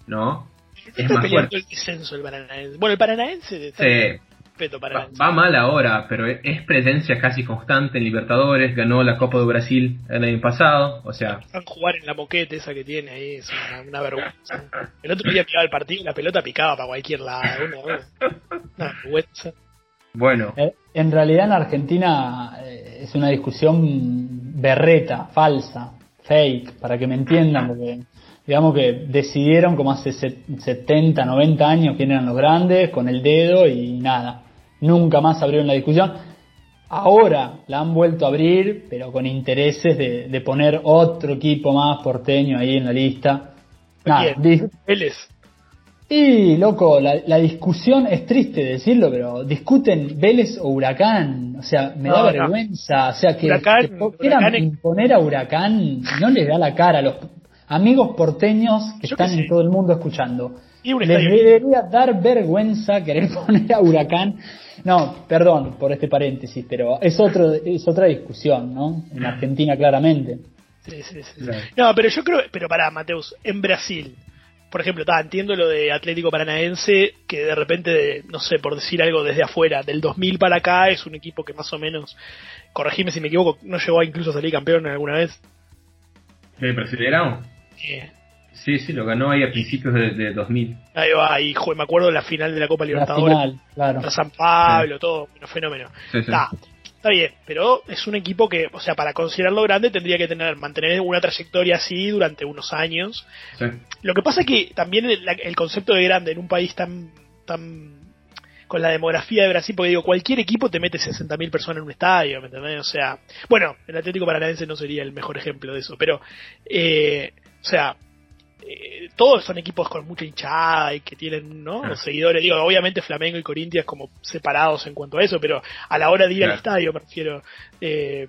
¿no? Es Está más fuerte. el descenso el Paranaense. Bueno, el Paranaense está Sí, respeto va, mal ahora, pero es presencia casi constante en Libertadores, ganó la Copa de Brasil el año pasado, o sea, Van a jugar en la moqueta esa que tiene ahí, es una, una vergüenza. El otro día picaba el partido y la pelota picaba para cualquier lado. Una, una vergüenza. bueno, Eh, En realidad en Argentina eh, es una discusión berreta, falsa, fake, para que me entiendan, porque digamos que decidieron como hace set- 70, 90 años quién eran los grandes, con el dedo y nada. Nunca más abrieron la discusión. Ahora la han vuelto a abrir, pero con intereses de, de poner otro equipo más porteño ahí en la lista. Nada, Vélez. y, loco, la, la discusión es triste decirlo, pero discuten Vélez o Huracán. O sea, me No, da no. vergüenza. O sea, que, Huracán- que quieran es- imponer a Huracán no les da la cara a los amigos porteños que Yo están en todo el mundo escuchando. Y un Les debería dar vergüenza querer poner a Huracán. No, perdón por este paréntesis, pero es, otro, es otra discusión, ¿no? En Argentina, claramente. Sí, sí, sí. Claro. No, pero yo creo, pero para Mateus, en Brasil, por ejemplo, ta, entiendo lo de Atlético Paranaense, que de repente, no sé, por decir algo desde afuera, del 2000 para acá es un equipo que más o menos, corregime si me equivoco, no llegó a incluso a salir campeón alguna vez. ¿el Brasileirão? Eh, Sí, sí, lo ganó ahí a principios de, de 2000. ahí va, y joder, me acuerdo de la final de la Copa La Libertadores, final, claro. contra San Pablo, todo, un fenómeno. Sí, sí. Está, está bien, pero es un equipo que, o sea, para considerarlo grande tendría que tener, mantener una trayectoria así durante unos años. Sí. Lo que pasa es que también el, la- el concepto de grande en un país tan, tan con la demografía de Brasil, porque digo, cualquier equipo te mete 60.000 personas en un estadio, ¿me entendés? O sea, bueno, el Atlético Paranaense no sería el mejor ejemplo de eso, pero, eh, o sea, eh, todos son equipos con mucha hinchada y que tienen, ¿no? Los seguidores, digo, obviamente Flamengo y Corinthians como separados en cuanto a eso, pero a la hora de ir al Claro. estadio, me refiero, eh,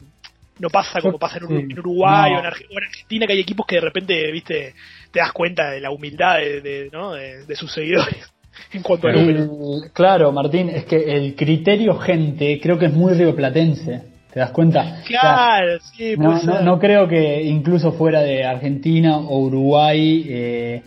no pasa como pasa en, Ur- Sí. en Uruguay No. o, en o en Argentina, que hay equipos que de repente, viste, te das cuenta de la humildad de, de, ¿no? de, de sus seguidores en cuanto a. El- claro, Martín, es que el criterio gente creo que es muy rioplatense. ¿Te das cuenta? O sea, Claro, sí, no, puede no, no creo que incluso fuera de Argentina o Uruguay, eh,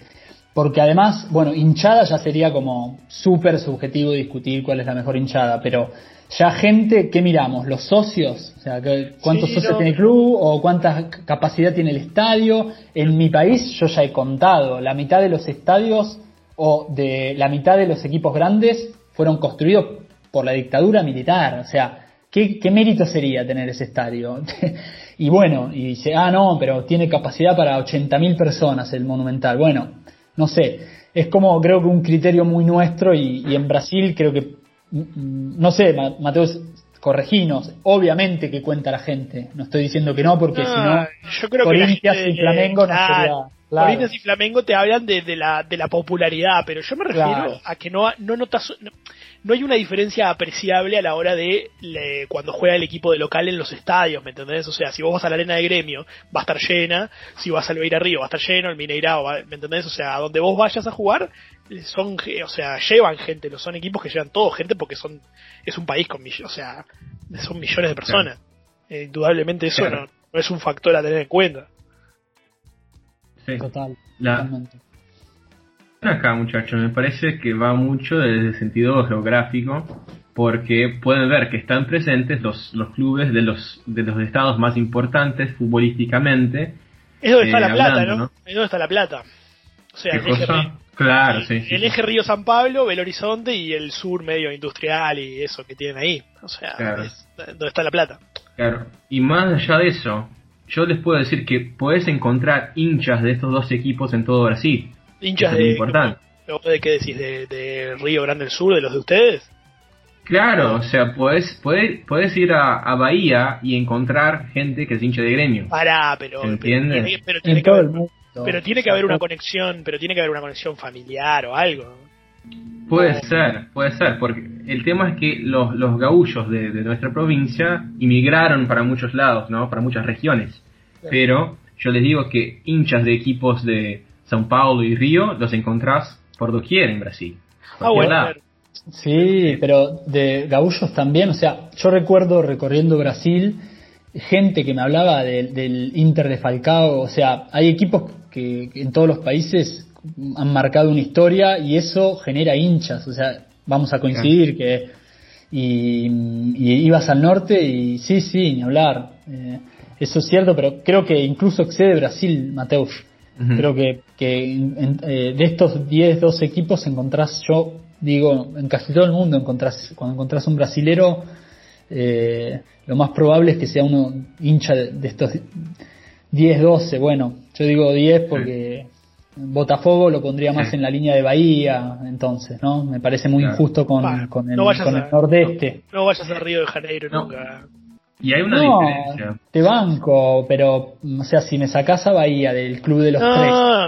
porque además, bueno, hinchada ya sería como súper subjetivo discutir cuál es la mejor hinchada, pero ya gente, ¿qué miramos? ¿Los socios? O sea, ¿cuántos Sí, socios no. tiene el club o cuánta capacidad tiene el estadio? En mi país yo ya he contado, la mitad de los estadios o de la mitad de los equipos grandes fueron construidos por la dictadura militar, o sea, ¿Qué, qué mérito sería tener ese estadio? y bueno, y dice, ah, no, pero tiene capacidad para 80.000 personas el Monumental. Bueno, no sé, es como creo que un criterio muy nuestro y, y en Brasil creo que, mm, mm, no sé, Ma- Mateus, correginos, obviamente que cuenta la gente, no estoy diciendo que no porque No, si no, yo creo que Corinthians gente- y Flamengo no claro, sería... Claro. Corinthians y Flamengo te hablan de, de la, de la popularidad, pero yo me refiero Claro. a que no, no notas, no, no hay una diferencia apreciable a la hora de le- cuando juega el equipo de local en los estadios, ¿me entendés? O sea, si vos vas a la arena de gremio, va a estar llena, si vas al Beira Río, va a estar lleno, el Mineirao, va- ¿me entendés? O sea, a donde vos vayas a jugar, son, ge- o sea, llevan gente, los son equipos que llevan todo gente porque son, es un país con millones, o sea, son millones de personas. Eh, indudablemente eso Claro. no, no es un factor a tener en cuenta. Sí. Total. La, totalmente. Acá, muchachos, me parece que va mucho desde el sentido geográfico, porque pueden ver que están presentes los, los clubes de los, de los estados más importantes futbolísticamente. Es donde está Eh, la plata, ¿no? ¿no? Es donde está la plata. O sea, ¿Qué el eje, Claro, el, sí. sí, el eje Río San Pablo, Belo Horizonte y el sur medio industrial y eso que tienen ahí. O sea, Claro. es donde está la plata. Claro. Y más allá de eso, yo les puedo decir que podés encontrar hinchas de estos dos equipos en todo Brasil. Hinchas de, importante. ¿de qué decís? ¿De, de Río Grande del Sur, de los de ustedes? Claro, o sea, podés, podés, podés ir a, a Bahía y encontrar gente que es hincha de gremio. Pará, pero, ¿Se entiende? pero, pero tiene En que haber, pero tiene que haber una conexión, pero tiene que haber una conexión familiar o algo. Puede ser, puede ser, porque el tema es que los, los gaullos de, de nuestra provincia inmigraron para muchos lados, ¿no? Para muchas regiones. Pero yo les digo que hinchas de equipos de São Paulo y Río los encontrás por doquier en Brasil. Ah, bueno. Sí, pero de gaullos también, o sea, yo recuerdo recorriendo Brasil gente que me hablaba del- del Inter de Falcao, o sea, hay equipos que, que en todos los países han marcado una historia y eso genera hinchas, o sea, vamos a coincidir que y, y ibas al norte y sí, sí, ni hablar, eh, eso es cierto, pero creo que incluso excede Brasil, Mateus. Creo que, que en- en- eh, de estos 10, 12 equipos encontrás, yo digo, en casi todo el mundo encontrás, cuando encontrás un brasilero, eh, lo más probable es que sea uno hincha de, de estos 10, 12. Bueno, yo digo 10 porque Botafogo lo pondría más Sí. en la línea de Bahía, entonces, ¿no? Me parece muy Claro. injusto con, con el, no con a- el nordeste. No, no vayas a Río de Janeiro No. nunca. Y hay una No, diferencia. te banco, pero, o sea, si me sacás a Bahía del club de los tres, No,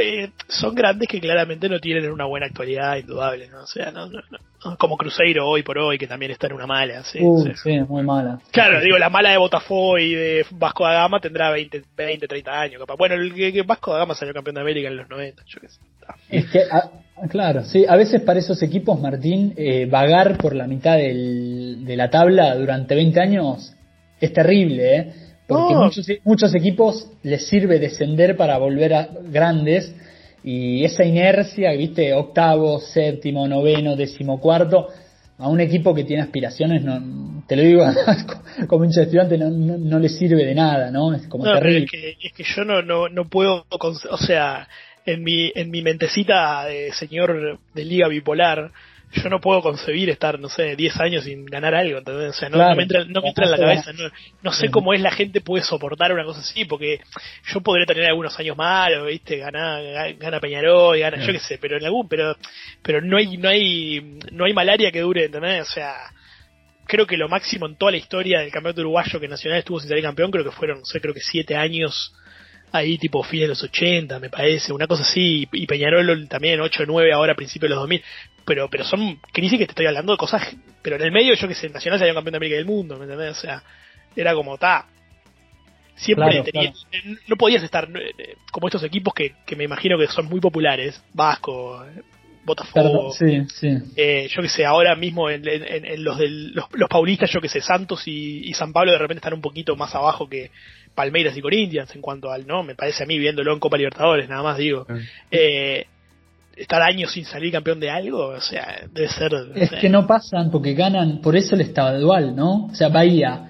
eh, son grandes que claramente no tienen una buena actualidad, indudable, ¿no? O sea, no, no, no. como Cruzeiro hoy por hoy, que también está en una mala, sí. uh, sí. sí, muy mala. Claro, digo, la mala de Botafogo y de Vasco da Gama tendrá 20, 20 30 años, capaz. Bueno, el que, que Vasco da Gama salió campeón de América en los 90, yo qué sé. Es que, claro, sí, a veces para esos equipos, Martín, eh, vagar por la mitad del- de la tabla durante 20 años es terrible, ¿eh? Porque No. muchos, muchos equipos les sirve descender para volver a grandes y esa inercia, viste, octavo, séptimo, noveno, decimocuarto, a un equipo que tiene aspiraciones, no, te lo digo como hincha de estudiante, no, no, no le sirve de nada, ¿no? Es como No, terrible. es que, es que yo no, no, no puedo, o sea, en mi, en mi mentecita de señor de liga bipolar, yo no puedo concebir estar, no sé, 10 años sin ganar algo, ¿entendés? O sea, no, Claro. no me, entra, no me entra en la cabeza, no, no sé cómo es la gente puede soportar una cosa así, porque yo podría tener algunos años malos, ¿viste? Gana, gana Peñarol, gana, yo qué sé, pero en algún, pero, pero no hay, no hay, no hay malaria que dure, ¿entendés? O sea, creo que lo máximo en toda la historia del campeonato uruguayo que Nacional estuvo sin salir campeón, creo que fueron, no sé, creo que siete años ahí tipo fines de los 80, me parece, una cosa así, y Peñarol también 8 9 ahora a principios de los 2000, pero pero son crisis que te estoy hablando de cosas, pero en el medio yo que sé, Nacional salió campeón de América del mundo, ¿me entendés? O sea, era como ta. Siempre Claro, tenía- no podías estar eh, como estos equipos que, que me imagino que son muy populares, Vasco, eh, Botafogo, sí, sí. eh, yo que sé, ahora mismo en, en- en los, del, los, los paulistas, yo que sé, Santos y, y San Pablo de repente están un poquito más abajo que Palmeiras y Corinthians en cuanto al, ¿no? Me parece a mí viéndolo en Copa Libertadores, nada más digo. Eh, estar años sin salir campeón de algo, o sea, debe ser... Es que no pasan porque ganan, por eso el estadual, ¿no? O sea, Bahía,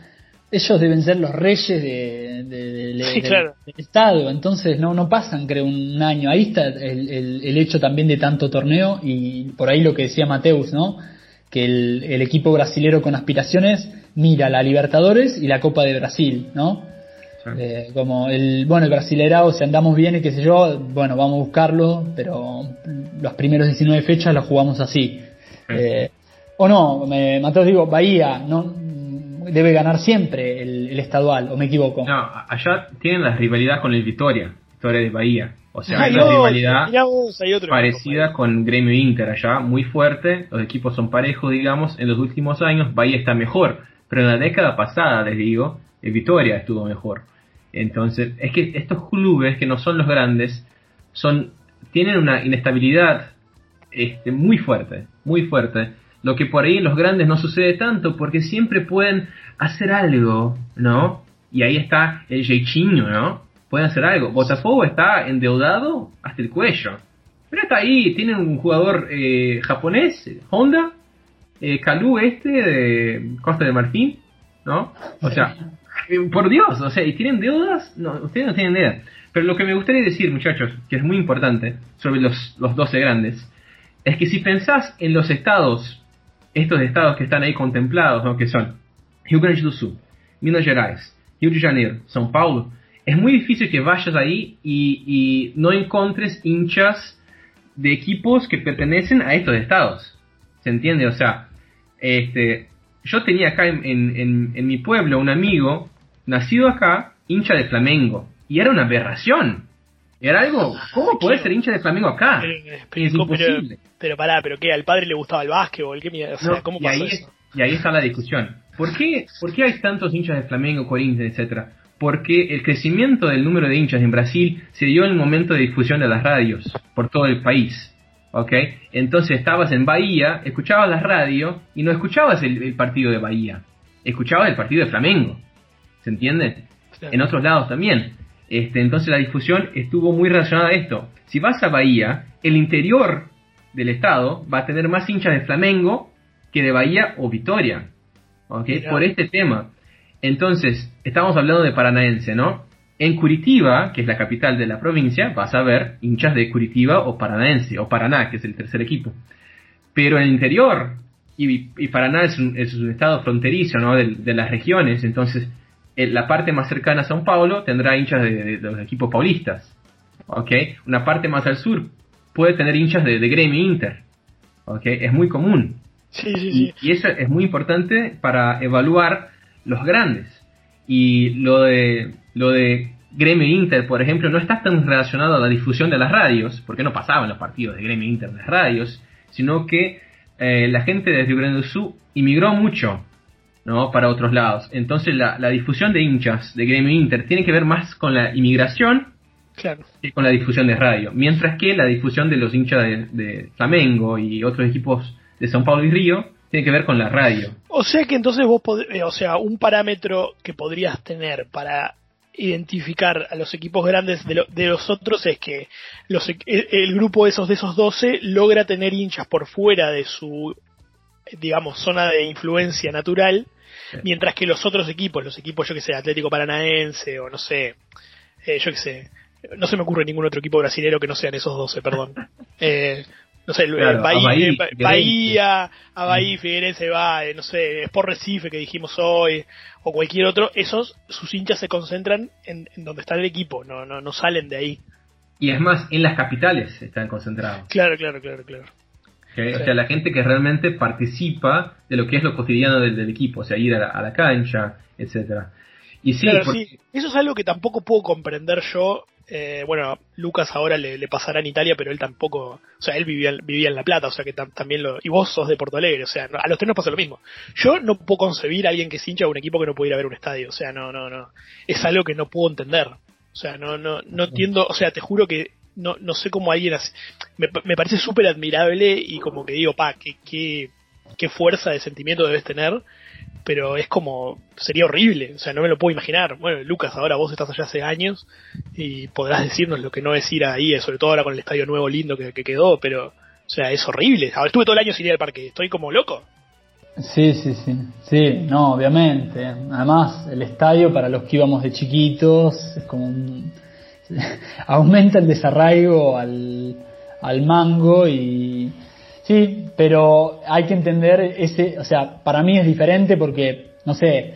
ellos deben ser los reyes de, de- de- de- Sí, del- claro. del estado, entonces no no pasan, creo, un año. Ahí está el, el- el hecho también de tanto torneo y por ahí lo que decía Mateus, ¿no? Que el, el equipo brasilero con aspiraciones mira la Libertadores y la Copa de Brasil, ¿no? Sí. Eh, como el, bueno, el Brasileirao, si andamos bien y qué sé yo, bueno, vamos a buscarlo, pero los primeros 19 fechas los jugamos así. Sí. Eh, o no, me, Mateos digo, Bahía no debe ganar siempre el, el estadual, o me equivoco. No, allá tienen la rivalidad con el Vitoria. historia de Bahía. O sea, hay una rivalidad vos, hay parecida equipo, con Gremio Inter allá, muy fuerte, los equipos son parejos, digamos, en los últimos años Bahía está mejor, pero en la década pasada, les digo, eh, Vitoria estuvo mejor. Entonces, es que estos clubes que no son los grandes, son tienen una inestabilidad este, muy fuerte, muy fuerte. Lo que por ahí en los grandes no sucede tanto, porque siempre pueden hacer algo, ¿no? Y ahí está el jeitinho, ¿no? Pueden hacer algo. Botafogo está endeudado hasta el cuello. Pero está ahí, tienen un jugador eh, japonés, Honda, eh, Calú este de Costa de Marfil, ¿no? O sea, por Dios, o sea, y tienen deudas, no, ustedes no tienen idea. Pero lo que me gustaría decir, muchachos, que es muy importante sobre los, los 12 grandes, es que si pensás en los estados, estos estados que están ahí contemplados, ¿no? que son Rio Grande do Sul, Minas Gerais, Rio de Janeiro, São Paulo, es muy difícil que vayas ahí y, y no encontres hinchas de equipos que pertenecen a estos estados. ¿Se entiende? O sea, este, yo tenía acá en, en- en- en mi pueblo un amigo, nacido acá, hincha de Flamengo. Y era una aberración. Era algo, ¿cómo podés ser hincha de Flamengo acá? Pero, pero, Es pero, imposible. pero pará, pero qué, al padre le gustaba el básquetbol, qué mierda, o sea, No, ¿cómo y, pasó ahí, eso? y ahí está la discusión. ¿Por qué, ¿Por qué hay tantos hinchas de Flamengo, Corinthians, etcétera? Porque el crecimiento del número de hinchas en Brasil se dio en el momento de difusión de las radios por todo el país. ¿Ok? Entonces estabas en Bahía, escuchabas la radio y no escuchabas el, el partido de Bahía, escuchabas el partido de Flamengo. ¿Se entiende? En otros lados también. Este, entonces la difusión estuvo muy relacionada a esto. Si vas a Bahía, el interior del estado va a tener más hinchas de Flamengo que de Bahía o Vitoria. ¿ok? Mirá. Por este tema. Entonces, estamos hablando de Paranaense, ¿no? En Curitiba, que es la capital de la provincia, vas a ver hinchas de Curitiba o Paranaense, o Paraná, que es el tercer equipo. Pero en el interior, y, y Paraná es un, es un estado fronterizo, ¿no? De, de las regiones, entonces en la parte más cercana a São Paulo tendrá hinchas de, de- de los equipos paulistas. ¿Ok? Una parte más al sur puede tener hinchas de, de Gremio Inter. ¿Ok? Es muy común. Sí, sí, Y, sí. y eso es muy importante para evaluar los grandes. Y lo de, lo de Gremio Inter, por ejemplo, no está tan relacionado a la difusión de las radios, porque no pasaban los partidos de Gremio Inter en las radios, sino que eh, la gente de Rio Grande do Sul inmigró mucho ¿no? para otros lados. Entonces la, la difusión de hinchas de Gremio Inter tiene que ver más con la inmigración Claro. que con la difusión de radio. Mientras que la difusión de los hinchas de, de Flamengo y otros equipos de São Paulo y Río tiene que ver con la radio. O sea que entonces vos, eh, o sea, un parámetro que podrías tener para identificar a los equipos grandes de, lo- de los otros es que los, e- el, el grupo esos de esos 12 logra tener hinchas por fuera de su, digamos, zona de influencia natural, mientras que los otros equipos, los equipos, yo que sé, Atlético Paranaense o no sé, eh, yo que sé, no se me ocurre ningún otro equipo brasilero que no sean esos 12, perdón. Eh, no sé, Claro, Bahía, Bahía, eh, Ba- Figueirense. Bahía, a Bahía, Figueirense va, eh, no sé, Sport Recife que dijimos hoy, o cualquier otro, esos, sus hinchas se concentran en, en donde está el equipo, no, no, no salen de ahí. Y es más, en las capitales están concentrados. Claro, claro, claro, claro. O sea, la gente que realmente participa de lo que es lo cotidiano del, del equipo, o sea, ir a la, a la cancha, etcétera. Y sí, Claro, porque- sí. Eso es algo que tampoco puedo comprender yo. Eh, bueno, Lucas ahora le, le pasará en Italia, pero él tampoco, o sea, él vivía, vivía en La Plata, o sea que tam- también lo... Y vos sos de Porto Alegre, o sea, a los tres nos pasa lo mismo. Yo no puedo concebir a alguien que se hincha de un equipo que no puede ir a ver un estadio, o sea, no, no, no. Es algo que no puedo entender. O sea, no, no, no entiendo, o sea, te juro que no, no sé cómo alguien así... Me, me parece súper admirable y como que digo, pa, qué, qué, qué fuerza de sentimiento debes tener pero es como sería horrible, o sea, no me lo puedo imaginar. Bueno, Lucas, ahora vos estás allá hace años y podrás decirnos lo que no es ir ahí, sobre todo ahora con el estadio nuevo lindo que, que quedó, pero, o sea, es horrible. Ahora estuve todo el año sin ir al parque, estoy como loco. Sí, sí, sí. Sí, no, obviamente. Además, el estadio para los que íbamos de chiquitos es como un... aumenta el desarraigo al, al mango y... Sí, pero hay que entender ese, o sea, para mí es diferente porque, no sé,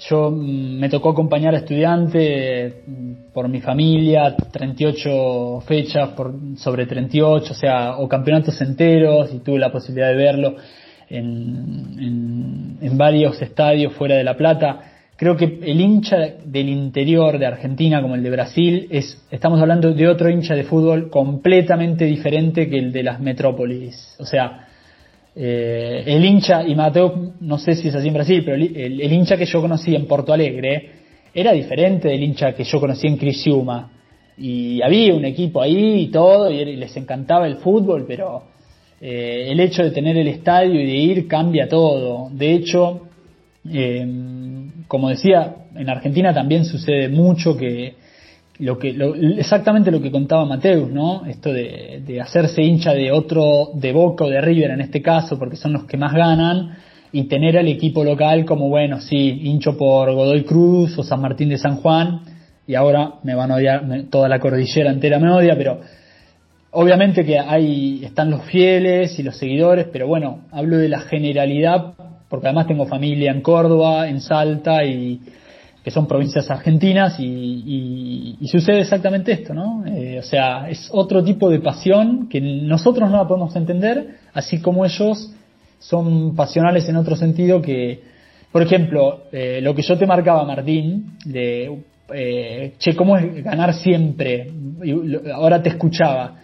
yo mm, me tocó acompañar a estudiantes mm, por mi familia, 38 fechas por, sobre 38, o sea, o campeonatos enteros y tuve la posibilidad de verlo en, en, en varios estadios fuera de La Plata. Creo que el hincha del interior de Argentina como el de Brasil es estamos hablando de otro hincha de fútbol completamente diferente que el de las metrópolis. O sea eh, el hincha y Mateo no sé si es así en Brasil pero el, hincha que yo conocí en Porto Alegre era diferente del hincha que yo conocí en Crisiuma y había un equipo ahí y todo y les encantaba el fútbol pero eh, el hecho de tener el estadio y de ir cambia todo. De hecho eh, como decía, en Argentina también sucede mucho que lo que exactamente lo que contaba Mateus, ¿no? Esto de, de, hacerse hincha de otro, de Boca o de River en este caso, porque son los que más ganan, y tener al equipo local como, bueno, sí, hincho por Godoy Cruz o San Martín de San Juan, y ahora me van a odiar, toda la cordillera entera me odia, pero obviamente que hay, están los fieles y los seguidores, pero bueno, hablo de la generalidad porque además tengo familia en Córdoba, en Salta, y que son provincias argentinas, y, sucede exactamente esto, ¿no? Eh, o sea, es otro tipo de pasión que nosotros no la podemos entender, así como ellos son pasionales en otro sentido que, por ejemplo, eh, lo que yo te marcaba, Martín, de, eh, che, ¿cómo es ganar siempre? Ahora te escuchaba.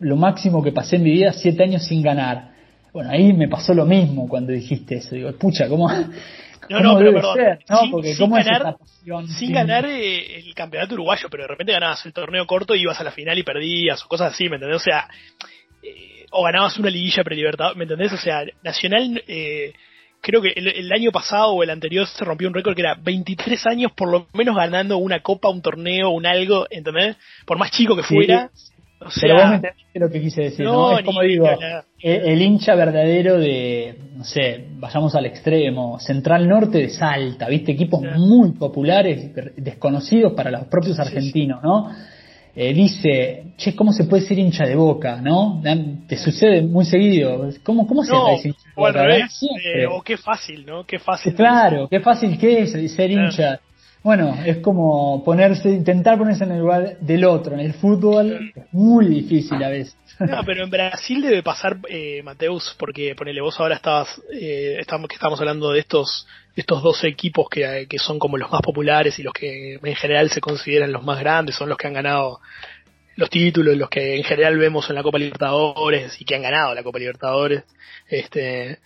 Lo máximo que pasé en mi vida, siete años sin ganar bueno, ahí me pasó lo mismo cuando dijiste eso. Digo, pucha, ¿cómo, no, no, pero perdón. ¿no? Sin, Porque ¿cómo ganar, sin ganar eh, el campeonato uruguayo, pero de repente ganabas el torneo corto y ibas a la final y perdías o cosas así, ¿me entendés? O sea, eh, o ganabas una liguilla prelibertad, ¿me entendés? O sea, Nacional, eh, creo que el, año pasado o el anterior se rompió un récord que era 23 años por lo menos ganando una copa, un torneo, un algo, ¿entendés? Por más chico que fuera. Pero vos me entendiste lo que quise decir, ¿no? Es como digo, el, hincha verdadero de, no sé, vayamos al extremo, Central Norte de Salta, ¿viste? Equipos muy populares, desconocidos para los propios argentinos, ¿no? Eh, dice, che, ¿cómo se puede ser hincha de boca, no? Te sucede muy seguido. ¿Cómo, cómo se no, hincha de boca? Al revés, eh, o qué fácil, ¿no? Qué fácil. Claro, qué fácil que es ser hincha. Bueno, es como ponerse, intentar ponerse en el lugar del otro. En el fútbol es muy difícil a veces. No, pero en Brasil debe pasar, eh, Mateus, porque ponele vos ahora estabas, eh, estamos, que estamos hablando de estos, estos dos equipos que, que son como los más populares y los que en general se consideran los más grandes, son los que han ganado los títulos, los que en general vemos en la Copa Libertadores y que han ganado la Copa Libertadores. Este,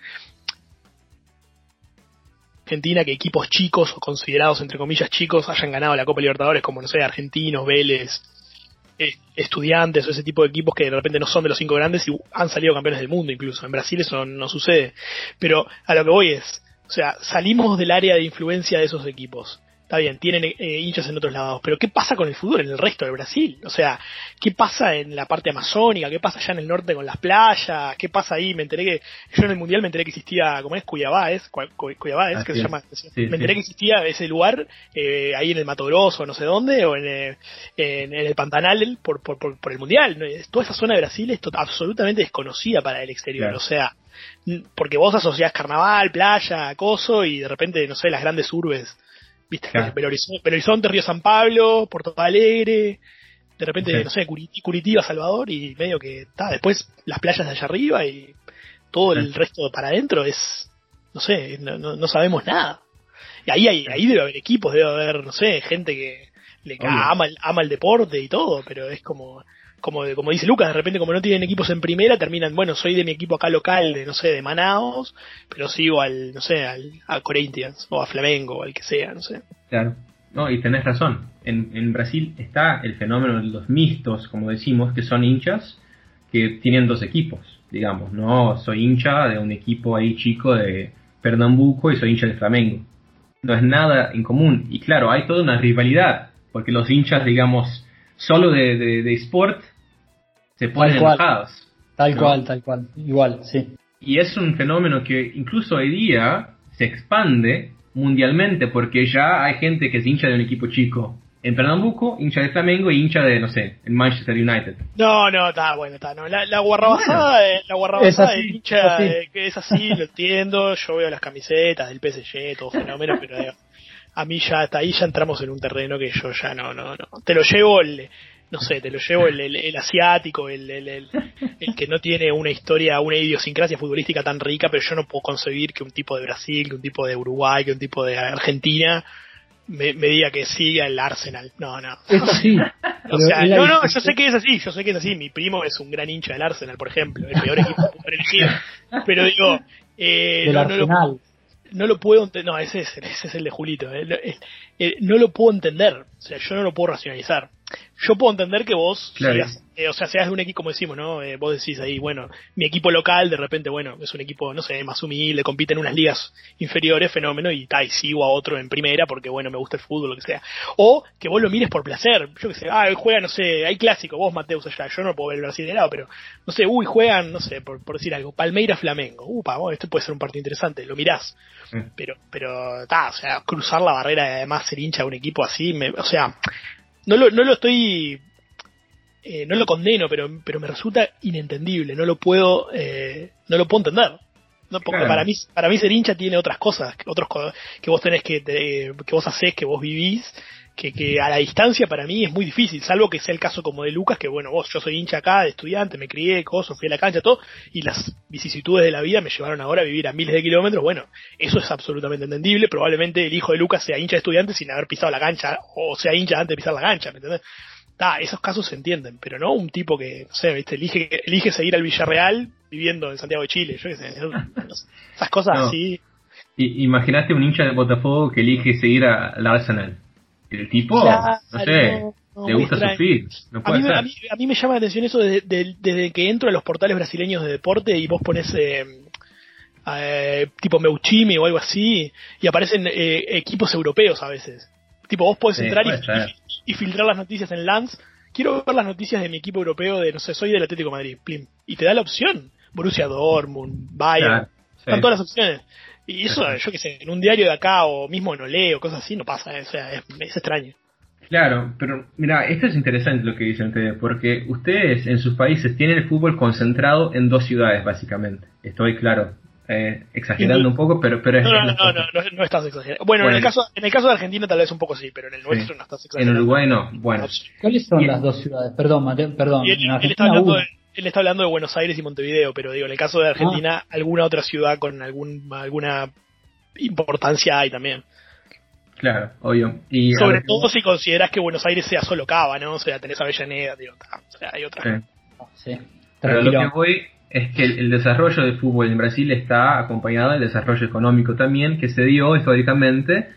Argentina que equipos chicos o considerados entre comillas chicos hayan ganado la Copa Libertadores como no sé Argentinos, Vélez, eh, estudiantes o ese tipo de equipos que de repente no son de los cinco grandes y han salido campeones del mundo incluso. En Brasil eso no sucede. Pero a lo que voy es, o sea, salimos del área de influencia de esos equipos está bien, tienen eh, hinchas en otros lados, pero ¿qué pasa con el fútbol en el resto de Brasil? O sea, ¿qué pasa en la parte amazónica? ¿Qué pasa allá en el norte con las playas? ¿Qué pasa ahí? Me enteré que, yo en el mundial me enteré que existía, ¿cómo es? Cuyabá, ¿es? Cuyabá, ¿es? que se llama? me enteré que existía ese lugar, eh, ahí en el Mato Grosso, no sé dónde, o en, eh, en, el Pantanal, por, por, por, el mundial. Toda esa zona de Brasil es absolutamente desconocida para el exterior, o sea, porque vos asociás carnaval, playa, acoso y de repente, no sé, las grandes urbes ¿Viste? Belo, Horizonte, Río San Pablo, Porto Alegre, de repente, no sé, Curitiba, Salvador, y medio que está. Después las playas de allá arriba y todo el resto para adentro es, no sé, no, no, sabemos nada. Y ahí, hay, ahí debe haber equipos, debe haber, no sé, gente que le ama, ama el deporte y todo, pero es como como, como dice Lucas, de repente como no tienen equipos en primera, terminan, bueno, soy de mi equipo acá local, de no sé, de Manaos, pero sigo al, no sé, al, a Corinthians o a Flamengo o al que sea, no sé. Claro, no, y tenés razón. En, en Brasil está el fenómeno de los mixtos, como decimos, que son hinchas que tienen dos equipos, digamos, no soy hincha de un equipo ahí chico de Pernambuco y soy hincha de Flamengo. No es nada en común. Y claro, hay toda una rivalidad, porque los hinchas, digamos, solo de, de, de sport se ponen enojados. Tal cual, tal cual, igual, sí. Y es un fenómeno que incluso hoy día se expande mundialmente porque ya hay gente que es hincha de un equipo chico en Pernambuco, hincha de Flamengo y hincha de, no sé, en Manchester United. No, no, está bueno, está, no. La, la guarrabasada, la guarrabasada de hincha, que es así, lo entiendo, yo veo las camisetas del PSG, todo fenómeno, pero a mí ya hasta ahí ya entramos en un terreno que yo ya no, no, no. Te lo llevo el, no sé, te lo llevo el, el, asiático, el, el, el, que no tiene una historia, una idiosincrasia futbolística tan rica, pero yo no puedo concebir que un tipo de Brasil, que un tipo de Uruguay, que un tipo de Argentina me, me diga que siga el Arsenal. No, no. Es así. O sea, no, no, yo sé que es así, yo sé que es así. Mi primo es un gran hincha del Arsenal, por ejemplo, el peor equipo elegido. Pero digo, eh, Del no, no lo- Arsenal. no lo puedo entender. No, ese es, ese es el de Julito. eh. Eh, eh, no lo puedo entender. O sea, yo no lo puedo racionalizar. Yo puedo entender que vos, Claro. seas, eh, o sea, seas de un equipo, como decimos, ¿no? Eh, vos decís ahí, bueno, mi equipo local, de repente, bueno, es un equipo, no sé, más humilde, compite en unas ligas inferiores, fenómeno, y tal, y sigo a otro en primera porque, bueno, me gusta el fútbol, lo que sea. O que vos lo mires por placer. Yo que sé, ah, juega, no sé, hay clásico, vos, Mateus, allá. Yo no puedo ver el Brasil de lado, pero, no sé, uy, juegan, no sé, por, por decir algo, Palmeira Flamengo. Upa, bueno, esto puede ser un partido interesante, lo mirás Sí. pero pero ta, o sea cruzar la barrera y además ser hincha de un equipo así me, o sea no lo no lo estoy eh, no lo condeno pero pero me resulta inentendible no lo puedo eh, no lo puedo entender no porque Claro. para mí para mí ser hincha tiene otras cosas otros que vos tenés que te- que vos hacés que vos vivís que, que a la distancia para mí es muy difícil, salvo que sea el caso como de Lucas, que bueno, vos, yo soy hincha acá, de estudiante, me crié, coso, fui a la cancha, todo, y las vicisitudes de la vida me llevaron ahora a vivir a miles de kilómetros, bueno, eso es absolutamente entendible, probablemente el hijo de Lucas sea hincha de estudiante sin haber pisado la cancha, o sea hincha antes de pisar la cancha, ¿me entendés? Ta, esos casos se entienden, pero no un tipo que, no sé, viste, elige, elige seguir al Villarreal viviendo en Santiago de Chile, yo qué sé, esas cosas No. así. Y, imagínate un hincha de Botafogo que elige seguir a- al Arsenal. El tipo, Claro, no sé, no, le gusta sufrir. No A mí, ser. a, mí, a mí me llama la atención eso desde, desde- desde que entro a los portales brasileños de deporte y vos pones eh, eh, tipo Meuchimi o algo así y aparecen eh, equipos europeos a veces. Tipo, vos podés Sí, entrar y, puede ser. y- y filtrar las noticias en Lance. Quiero ver las noticias de mi equipo europeo de, no sé, soy del Atlético de Madrid. plim. Y te da la opción. Borussia Dortmund, Bayern. Claro, sí. Están todas las opciones. Y eso, Ajá. yo qué sé, en un diario de acá o mismo en Olé o cosas así, no pasa. eh, O sea, es, es extraño. Claro, pero mira, esto es interesante lo que dicen ustedes, porque ustedes en sus países tienen el fútbol concentrado en dos ciudades, básicamente. Estoy claro, eh, exagerando un poco, pero, pero es No, no, no, no, no, no estás exagerando. Bueno, en el caso en el caso de Argentina tal vez un poco sí, pero en el nuestro Sí. no estás En exagerando. Uruguay no. Bueno, ¿Cuáles son Y- las dos ciudades? Perdón, Mate- perdón. Y él, en él está Argentina hablando uno. de, él está hablando de Buenos Aires y Montevideo, pero digo, en el caso de Argentina, Ah. alguna otra ciudad con algún, alguna importancia hay también. claro, obvio. Y Sobre todo si consideras que Buenos Aires sea solo Cava, ¿no? O sea, tenés Avellaneda, digo, ta, o sea, hay otra. sí. Sí, Pero lo que voy es que el, el desarrollo del fútbol en Brasil está acompañado del desarrollo económico también que se dio históricamente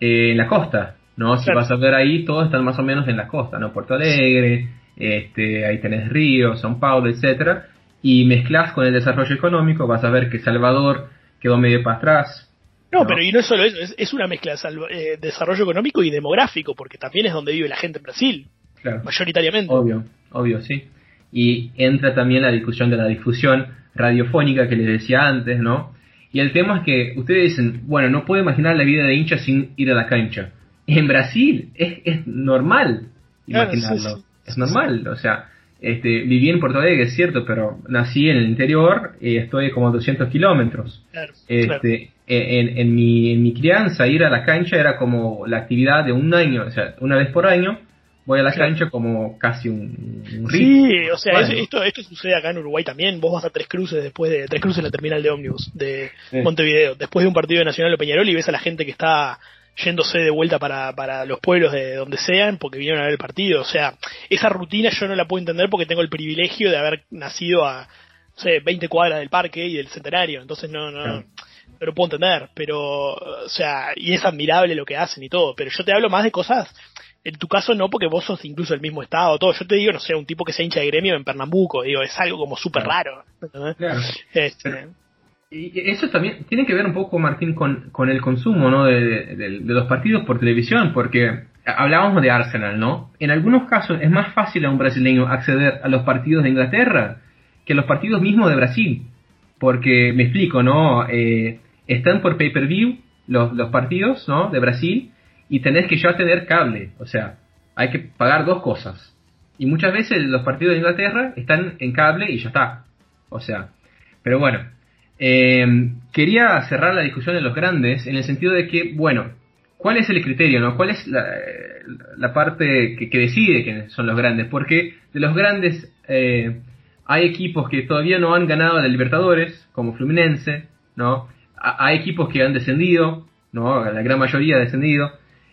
eh, en la costa, ¿no? Si Claro. vas a ver ahí, todos están más o menos en la costa, ¿no? Puerto Alegre, este, ahí tenés Río, São Paulo, etcétera, y mezclas con el desarrollo económico, vas a ver que Salvador quedó medio para atrás. No, No. pero y no es solo eso, es, es una mezcla de eh, desarrollo económico y demográfico, porque también es donde vive la gente en Brasil, Claro. mayoritariamente. Obvio, obvio, sí. Y entra también la discusión de la difusión radiofónica que les decía antes, ¿no? Y el tema es que ustedes dicen, bueno, no puedo imaginar la vida de hincha sin ir a la cancha. En Brasil es, es normal Claro, imaginarlo. sí, sí. Es normal, o sea, este, viví en Porto Alegre, es cierto, pero nací en el interior y estoy como a 200 kilómetros. Claro, claro. Este, en, en, mi, en mi crianza ir a la cancha era como la actividad de un año, o sea, una vez por año voy a la Claro. cancha como casi un, un Sí, o sea, Bueno. es- esto, esto sucede acá en Uruguay también. Vos vas a Tres Cruces después de Tres Cruces la terminal de ómnibus de Sí. Montevideo, después de un partido de Nacional o Peñarol y ves a la gente que está yéndose de vuelta para, para los pueblos de donde sean porque vinieron a ver el partido. O sea, esa rutina yo no la puedo entender porque tengo el privilegio de haber nacido a, no sé, 20 cuadras del parque y del centenario. Entonces no, no, no lo puedo entender. Pero, o sea, y es admirable lo que hacen y todo. Pero yo te hablo más de cosas en tu caso no, porque vos sos incluso el mismo estado, todo. Yo te digo, no sé, un tipo que sea hincha de gremio en Pernambuco, digo, es algo como súper raro. Claro. Este, Y eso también tiene que ver un poco, Martín, con, el consumo ¿no? de los partidos por televisión, porque hablábamos de Arsenal, ¿no? En algunos casos es más fácil a un brasileño acceder a los partidos de Inglaterra que a los partidos mismos de Brasil, porque me explico, ¿no? Eh, están por pay-per-view los, los partidos, ¿no? De Brasil y tenés que ya tener cable, o sea, hay que pagar dos cosas. Y muchas veces los partidos de Inglaterra están en cable y ya está. O sea, pero bueno, eh, quería cerrar la discusión de los grandes en el sentido de que, bueno, ¿cuál es el criterio, no? ¿Cuál es la, la parte que, decide que son los grandes? Porque de los grandes eh, hay equipos que todavía no han ganado la Libertadores, como Fluminense, ¿no? hay equipos que han descendido, ¿no? La gran mayoría ha descendido.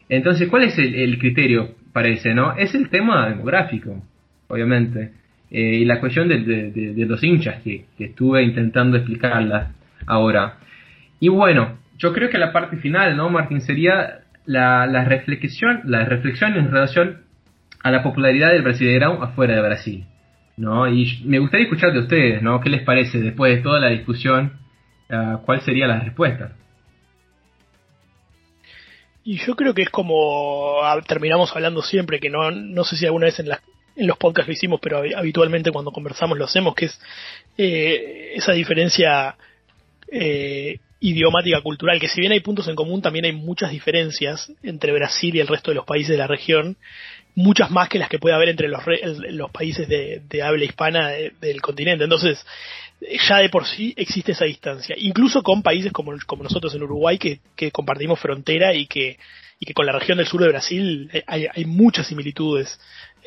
Entonces, ¿cuál es el, criterio para ese, no? Es el tema demográfico, obviamente. Eh, y la cuestión de, los hinchas, que, estuve intentando explicarla ahora. Y bueno, yo creo que la parte final, ¿no, Martín? Sería la, reflexión, la reflexión en relación a la popularidad del Brasileirão afuera de Brasil. ¿no? Y me gustaría escuchar de ustedes, ¿no? ¿Qué les parece después de toda la discusión? Uh, ¿Cuál sería la respuesta? Y yo creo que es como terminamos hablando siempre, que no, no sé si alguna vez en, en los podcasts lo hicimos, pero habitualmente cuando conversamos lo hacemos, que es eh, esa diferencia eh, idiomática cultural, que si bien hay puntos en común, también hay muchas diferencias entre Brasil y el resto de los países de la región, muchas más que las que puede haber entre los, los países de, habla hispana del continente. Entonces, ya de por sí existe esa distancia, incluso con países como, nosotros en Uruguay, que, compartimos frontera y que, y que con la región del sur de Brasil hay, hay muchas similitudes.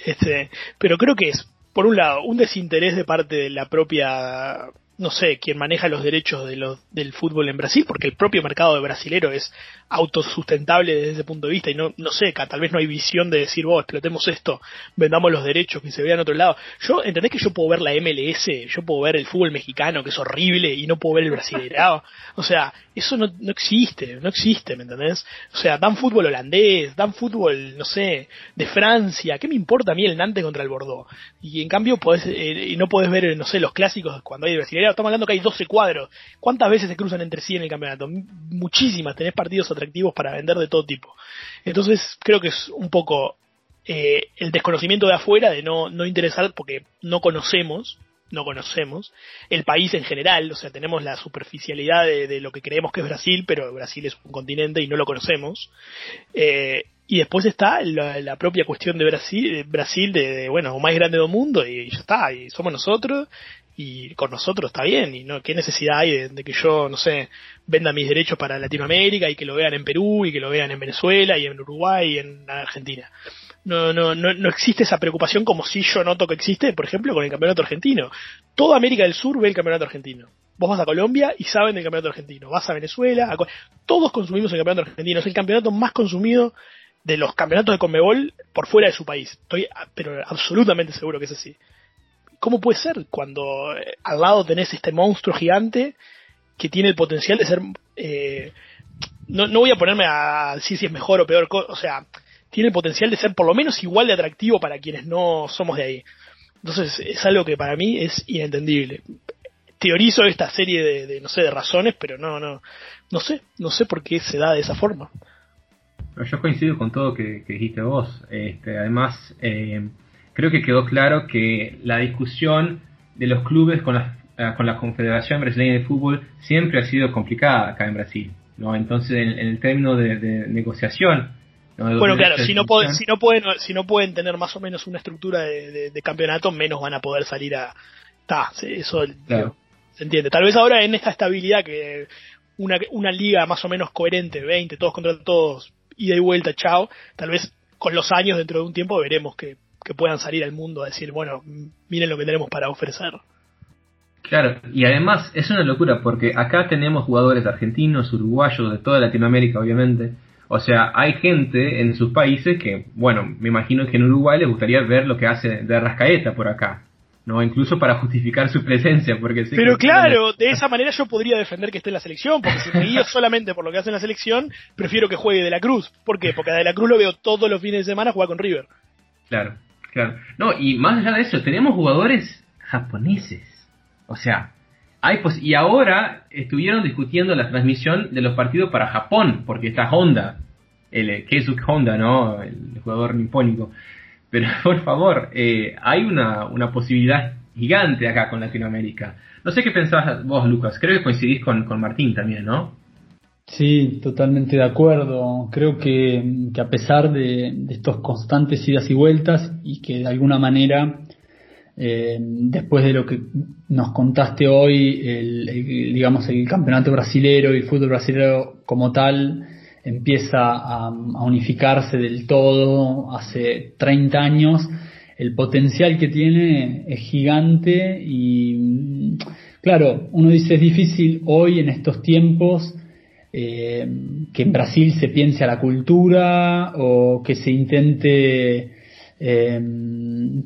Este, pero creo que es, por un lado, un desinterés de parte de la propia no sé, quien maneja los derechos de del fútbol en Brasil, porque el propio mercado de brasilero es autosustentable desde ese punto de vista y no, no sé, tal vez no hay visión de decir, vos, explotemos esto, vendamos los derechos que se vean en otro lado. Yo, ¿entendés que yo puedo ver la MLS, yo puedo ver el fútbol mexicano, que es horrible, y no puedo ver el brasileirado? O sea, eso no, no existe, no existe, ¿me entendés? O sea, dan fútbol holandés, dan fútbol, no sé, de Francia, ¿qué me importa a mí el Nantes contra el Bordeaux? Y en cambio podés, eh, no podés ver, no sé, los clásicos cuando hay estamos hablando que hay 12 cuadros. ¿Cuántas veces se cruzan entre sí en el campeonato? Muchísimas, tenés partidos atractivos para vender de todo tipo. Entonces creo que es un poco eh, el desconocimiento de afuera, de no, no interesar porque no conocemos, no conocemos el país en general, o sea, tenemos la superficialidad de, lo que creemos que es Brasil, pero Brasil es un continente y no lo conocemos. Eh, y después está la, propia cuestión de Brasil, Brasil de, bueno, más grande del mundo y ya está, y somos nosotros y con nosotros está bien y no qué necesidad hay de, que yo no sé venda mis derechos para Latinoamérica y que lo vean en Perú y que lo vean en Venezuela y en Uruguay y en Argentina. No no no no existe esa preocupación como si yo noto que existe por ejemplo con el campeonato argentino. Toda América del Sur ve el campeonato argentino. Vos vas a Colombia y saben del campeonato argentino. Vas a Venezuela todos consumimos el campeonato argentino. Es el campeonato más consumido de los campeonatos de Conmebol por fuera de su país. Estoy pero absolutamente seguro que es así ¿Cómo puede ser cuando eh, al lado tenés este monstruo gigante que tiene el potencial de ser... Eh, no, no voy a ponerme a decir si es mejor o peor, o sea, tiene el potencial de ser por lo menos igual de atractivo para quienes no somos de ahí. Entonces es algo que para mí es inentendible. Teorizo esta serie de, no sé, de razones, pero no, no, no sé, no sé por qué se da de esa forma. Yo coincido con todo que, que dijiste vos. Este, además, eh, creo que quedó claro que la discusión de los clubes con la, eh, con la Confederación Brasileña de Fútbol siempre ha sido complicada acá en Brasil. ¿no? Entonces, en, el término de, negociación. bueno, claro, si no, pueden, si, no pueden, si no pueden tener más o menos una estructura de, campeonato, menos van a poder salir a. Está, eso se entiende. Tal vez ahora en esta estabilidad que una, una liga más o menos coherente, 20, todos contra todos, ida y vuelta, chao, tal vez con los años, dentro de un tiempo, veremos que que puedan salir al mundo a decir, bueno, miren lo que tenemos para ofrecer. Claro, y además es una locura porque acá tenemos jugadores argentinos, uruguayos, de toda Latinoamérica, obviamente. O sea, hay gente en sus países que, bueno, me imagino que en Uruguay les gustaría ver lo que hace de Rascaeta por acá. ¿no? Incluso para justificar su presencia. porque Pero claro, de esa manera yo podría defender que esté en la selección, porque si me guío solamente por lo que hace en la selección, prefiero que juegue De la Cruz. ¿Por qué? Porque a De la Cruz lo veo todos los fines de semana jugar con River. Claro. No, y más allá de eso, tenemos jugadores japoneses. O sea, hay pues y ahora estuvieron discutiendo la transmisión de los partidos para Japón, porque está Honda, el eh, Keisuke Honda, ¿no? El jugador nipónico. Pero por favor, eh, hay una, una posibilidad gigante acá con Latinoamérica. No sé qué pensás vos, Lucas. Creo que coincidís con, con Martín también, ¿no? Sí, totalmente de acuerdo. Creo que, a pesar de, estos constantes idas y vueltas y que de alguna manera, eh, después de lo que nos contaste hoy, el, digamos el campeonato brasilero y el fútbol brasilero como tal, empieza a, unificarse del todo hace 30 años, el potencial que tiene es gigante y claro, uno dice es difícil hoy en estos tiempos eh, que en Brasil se piense a la cultura o que se intente eh,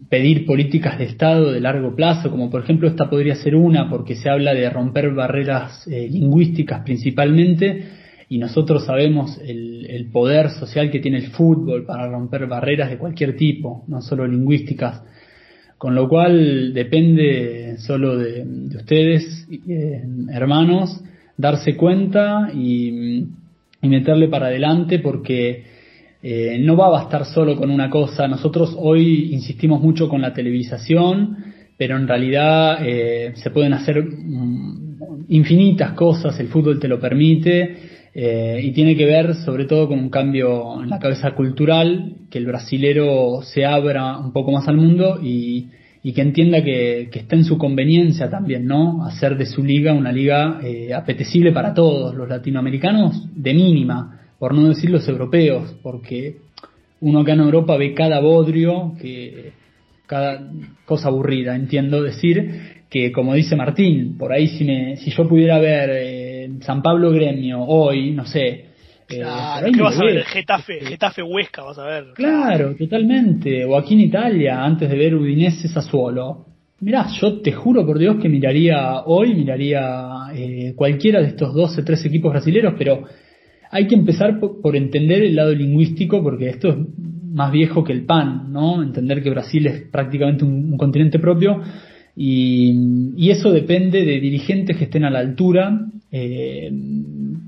pedir políticas de Estado de largo plazo, como por ejemplo esta podría ser una, porque se habla de romper barreras eh, lingüísticas principalmente, y nosotros sabemos el, poder social que tiene el fútbol para romper barreras de cualquier tipo, no solo lingüísticas. Con lo cual depende solo de, de ustedes, hermanos, darse cuenta y, meterle para adelante porque eh, no va a bastar solo con una cosa. Nosotros hoy insistimos mucho con la televisación, pero en realidad eh, se pueden hacer mm, infinitas cosas, el fútbol te lo permite, eh, y tiene que ver sobre todo con un cambio en la cabeza cultural, que el brasilero se abra un poco más al mundo y, que entienda que, que, está en su conveniencia también, ¿no? Hacer de su liga una liga apetecible para todos, los latinoamericanos de mínima por no decir los europeos, porque uno acá en Europa ve cada bodrio, que cada cosa aburrida, entiendo decir que como dice Martín, por ahí si me, si yo pudiera ver eh, San Pablo Gremio hoy, no sé, eh, Claro, ¿qué vas a ver? Getafe, Getafe Huesca vas a ver. Claro, totalmente. O aquí en Italia, antes de ver Udinese Sassuolo. Mirá, yo te juro por Dios que miraría hoy, miraría eh, cualquiera de estos 12, tres equipos brasileños, pero hay que empezar por, entender el lado lingüístico, porque esto es más viejo que el pan, ¿no? Entender que Brasil es prácticamente un, continente propio y, eso depende de dirigentes que estén a la altura eh,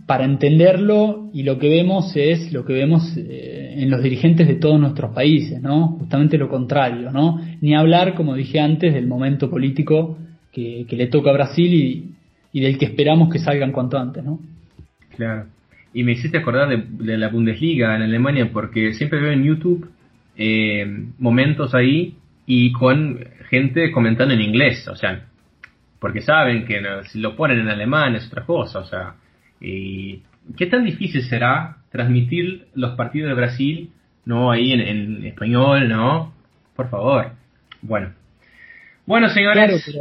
para entenderlo y lo que vemos es lo que vemos eh, en los dirigentes de todos nuestros países, ¿no? Justamente lo contrario, ¿no? Ni hablar, como dije antes, del momento político que, le toca a Brasil y, del que esperamos que salgan cuanto antes, ¿no? Claro y me hiciste acordar de, la Bundesliga en Alemania porque siempre veo en YouTube eh, momentos ahí y con gente comentando en inglés, o sea, porque saben que si lo ponen en alemán es otra cosa, o sea, y ¿qué tan difícil será transmitir los partidos de Brasil, no ahí en, español, no? Por favor. Bueno. Bueno, señores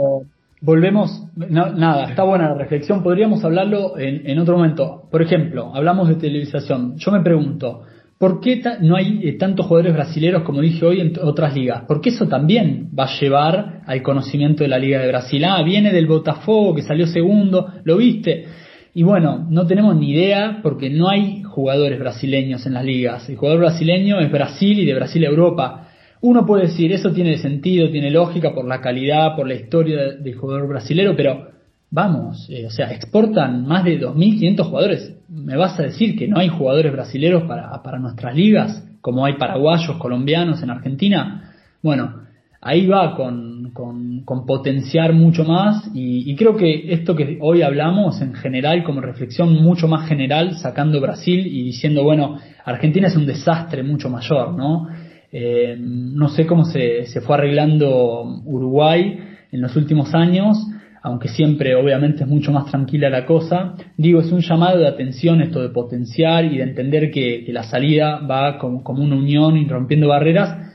volvemos, nada, está buena la reflexión, podríamos hablarlo en, otro momento. Por ejemplo, hablamos de televisación. Yo me pregunto, ¿por qué no hay eh, tantos jugadores brasileños como dije hoy en otras ligas? Porque eso también va a llevar al conocimiento de la Liga de Brasil. Ah, viene del Botafogo que salió segundo, ¿lo viste? Y bueno, no tenemos ni idea porque no hay jugadores brasileños en las ligas. El jugador brasileño es Brasil y de Brasil a Europa. Uno puede decir, eso tiene sentido, tiene lógica por la calidad, por la historia del jugador brasilero, pero vamos, eh, o sea, exportan más de 2.500 jugadores. ¿Me vas a decir que no hay jugadores brasileros para, para nuestras ligas, como hay paraguayos, colombianos en Argentina? Bueno, ahí va con, con, potenciar mucho más y, y, creo que esto que hoy hablamos en general, como reflexión mucho más general, sacando Brasil y diciendo, bueno, Argentina es un desastre mucho mayor, ¿no? Eh, no sé cómo se, se fue arreglando Uruguay en los últimos años, aunque siempre obviamente es mucho más tranquila la cosa. Digo, es un llamado de atención esto de potenciar y de entender que, la salida va como, una unión y rompiendo barreras,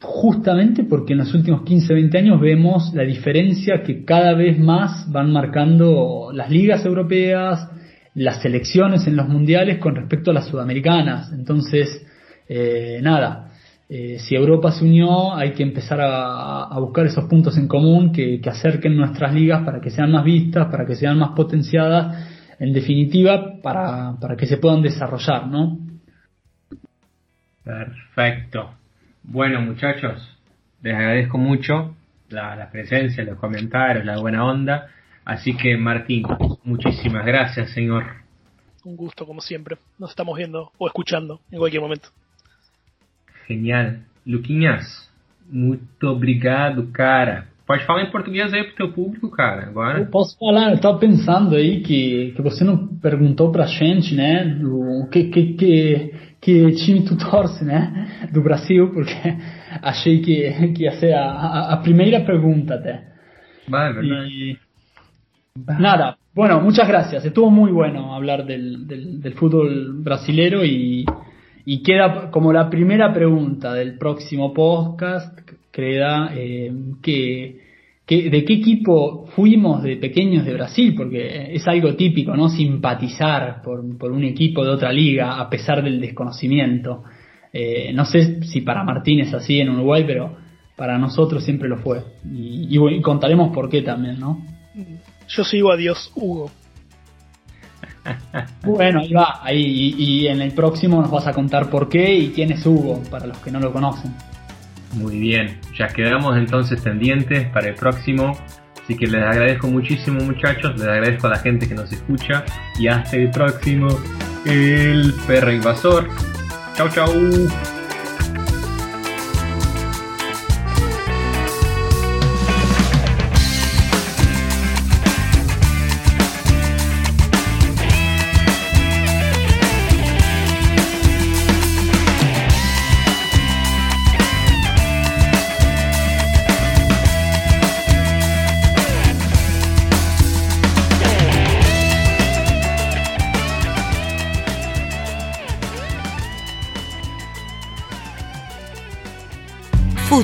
justamente porque en los últimos 15, 20 años vemos la diferencia que cada vez más van marcando las ligas europeas, las selecciones en los mundiales con respecto a las sudamericanas. Entonces, eh, nada, eh, si Europa se unió, hay que empezar a, buscar esos puntos en común que, acerquen nuestras ligas para que sean más vistas, para que sean más potenciadas, en definitiva, para, que se puedan desarrollar, ¿no? Perfecto. Bueno, muchachos, les agradezco mucho la, la presencia, los comentarios, la buena onda. Así que, Martín, muchísimas gracias, señor. Un gusto, como siempre. Nos estamos viendo o escuchando en cualquier momento. Genial. Luquinhas, muito obrigado, cara. Pode falar em português aí pro teu público, cara, agora. Eu posso falar, eu tava pensando aí que, que você não perguntou pra gente, né, do que, que, que, que time tu torce, né, do Brasil, porque achei que, que ia ser a, a, a primeira pergunta até. Vai, é verdade. E, Nada, bueno, muchas gracias. Estuvo muy bueno hablar del, del, fútbol brasilero y, y, queda como la primera pregunta del próximo podcast, queda eh, que, de qué equipo fuimos de pequeños de Brasil, porque es algo típico, ¿no? Simpatizar por, por un equipo de otra liga a pesar del desconocimiento. Eh, no sé si para Martín es así en Uruguay, pero para nosotros siempre lo fue. Y, y contaremos por qué también, ¿no? Yo sigo a Dios Hugo. Bueno, ahí va, ahí, y, en el próximo nos vas a contar por qué y quién es Hugo, para los que no lo conocen. Muy bien, ya quedamos entonces pendientes para el próximo. Así que les agradezco muchísimo muchachos, les agradezco a la gente que nos escucha y hasta el próximo, el perro invasor. Chau chau.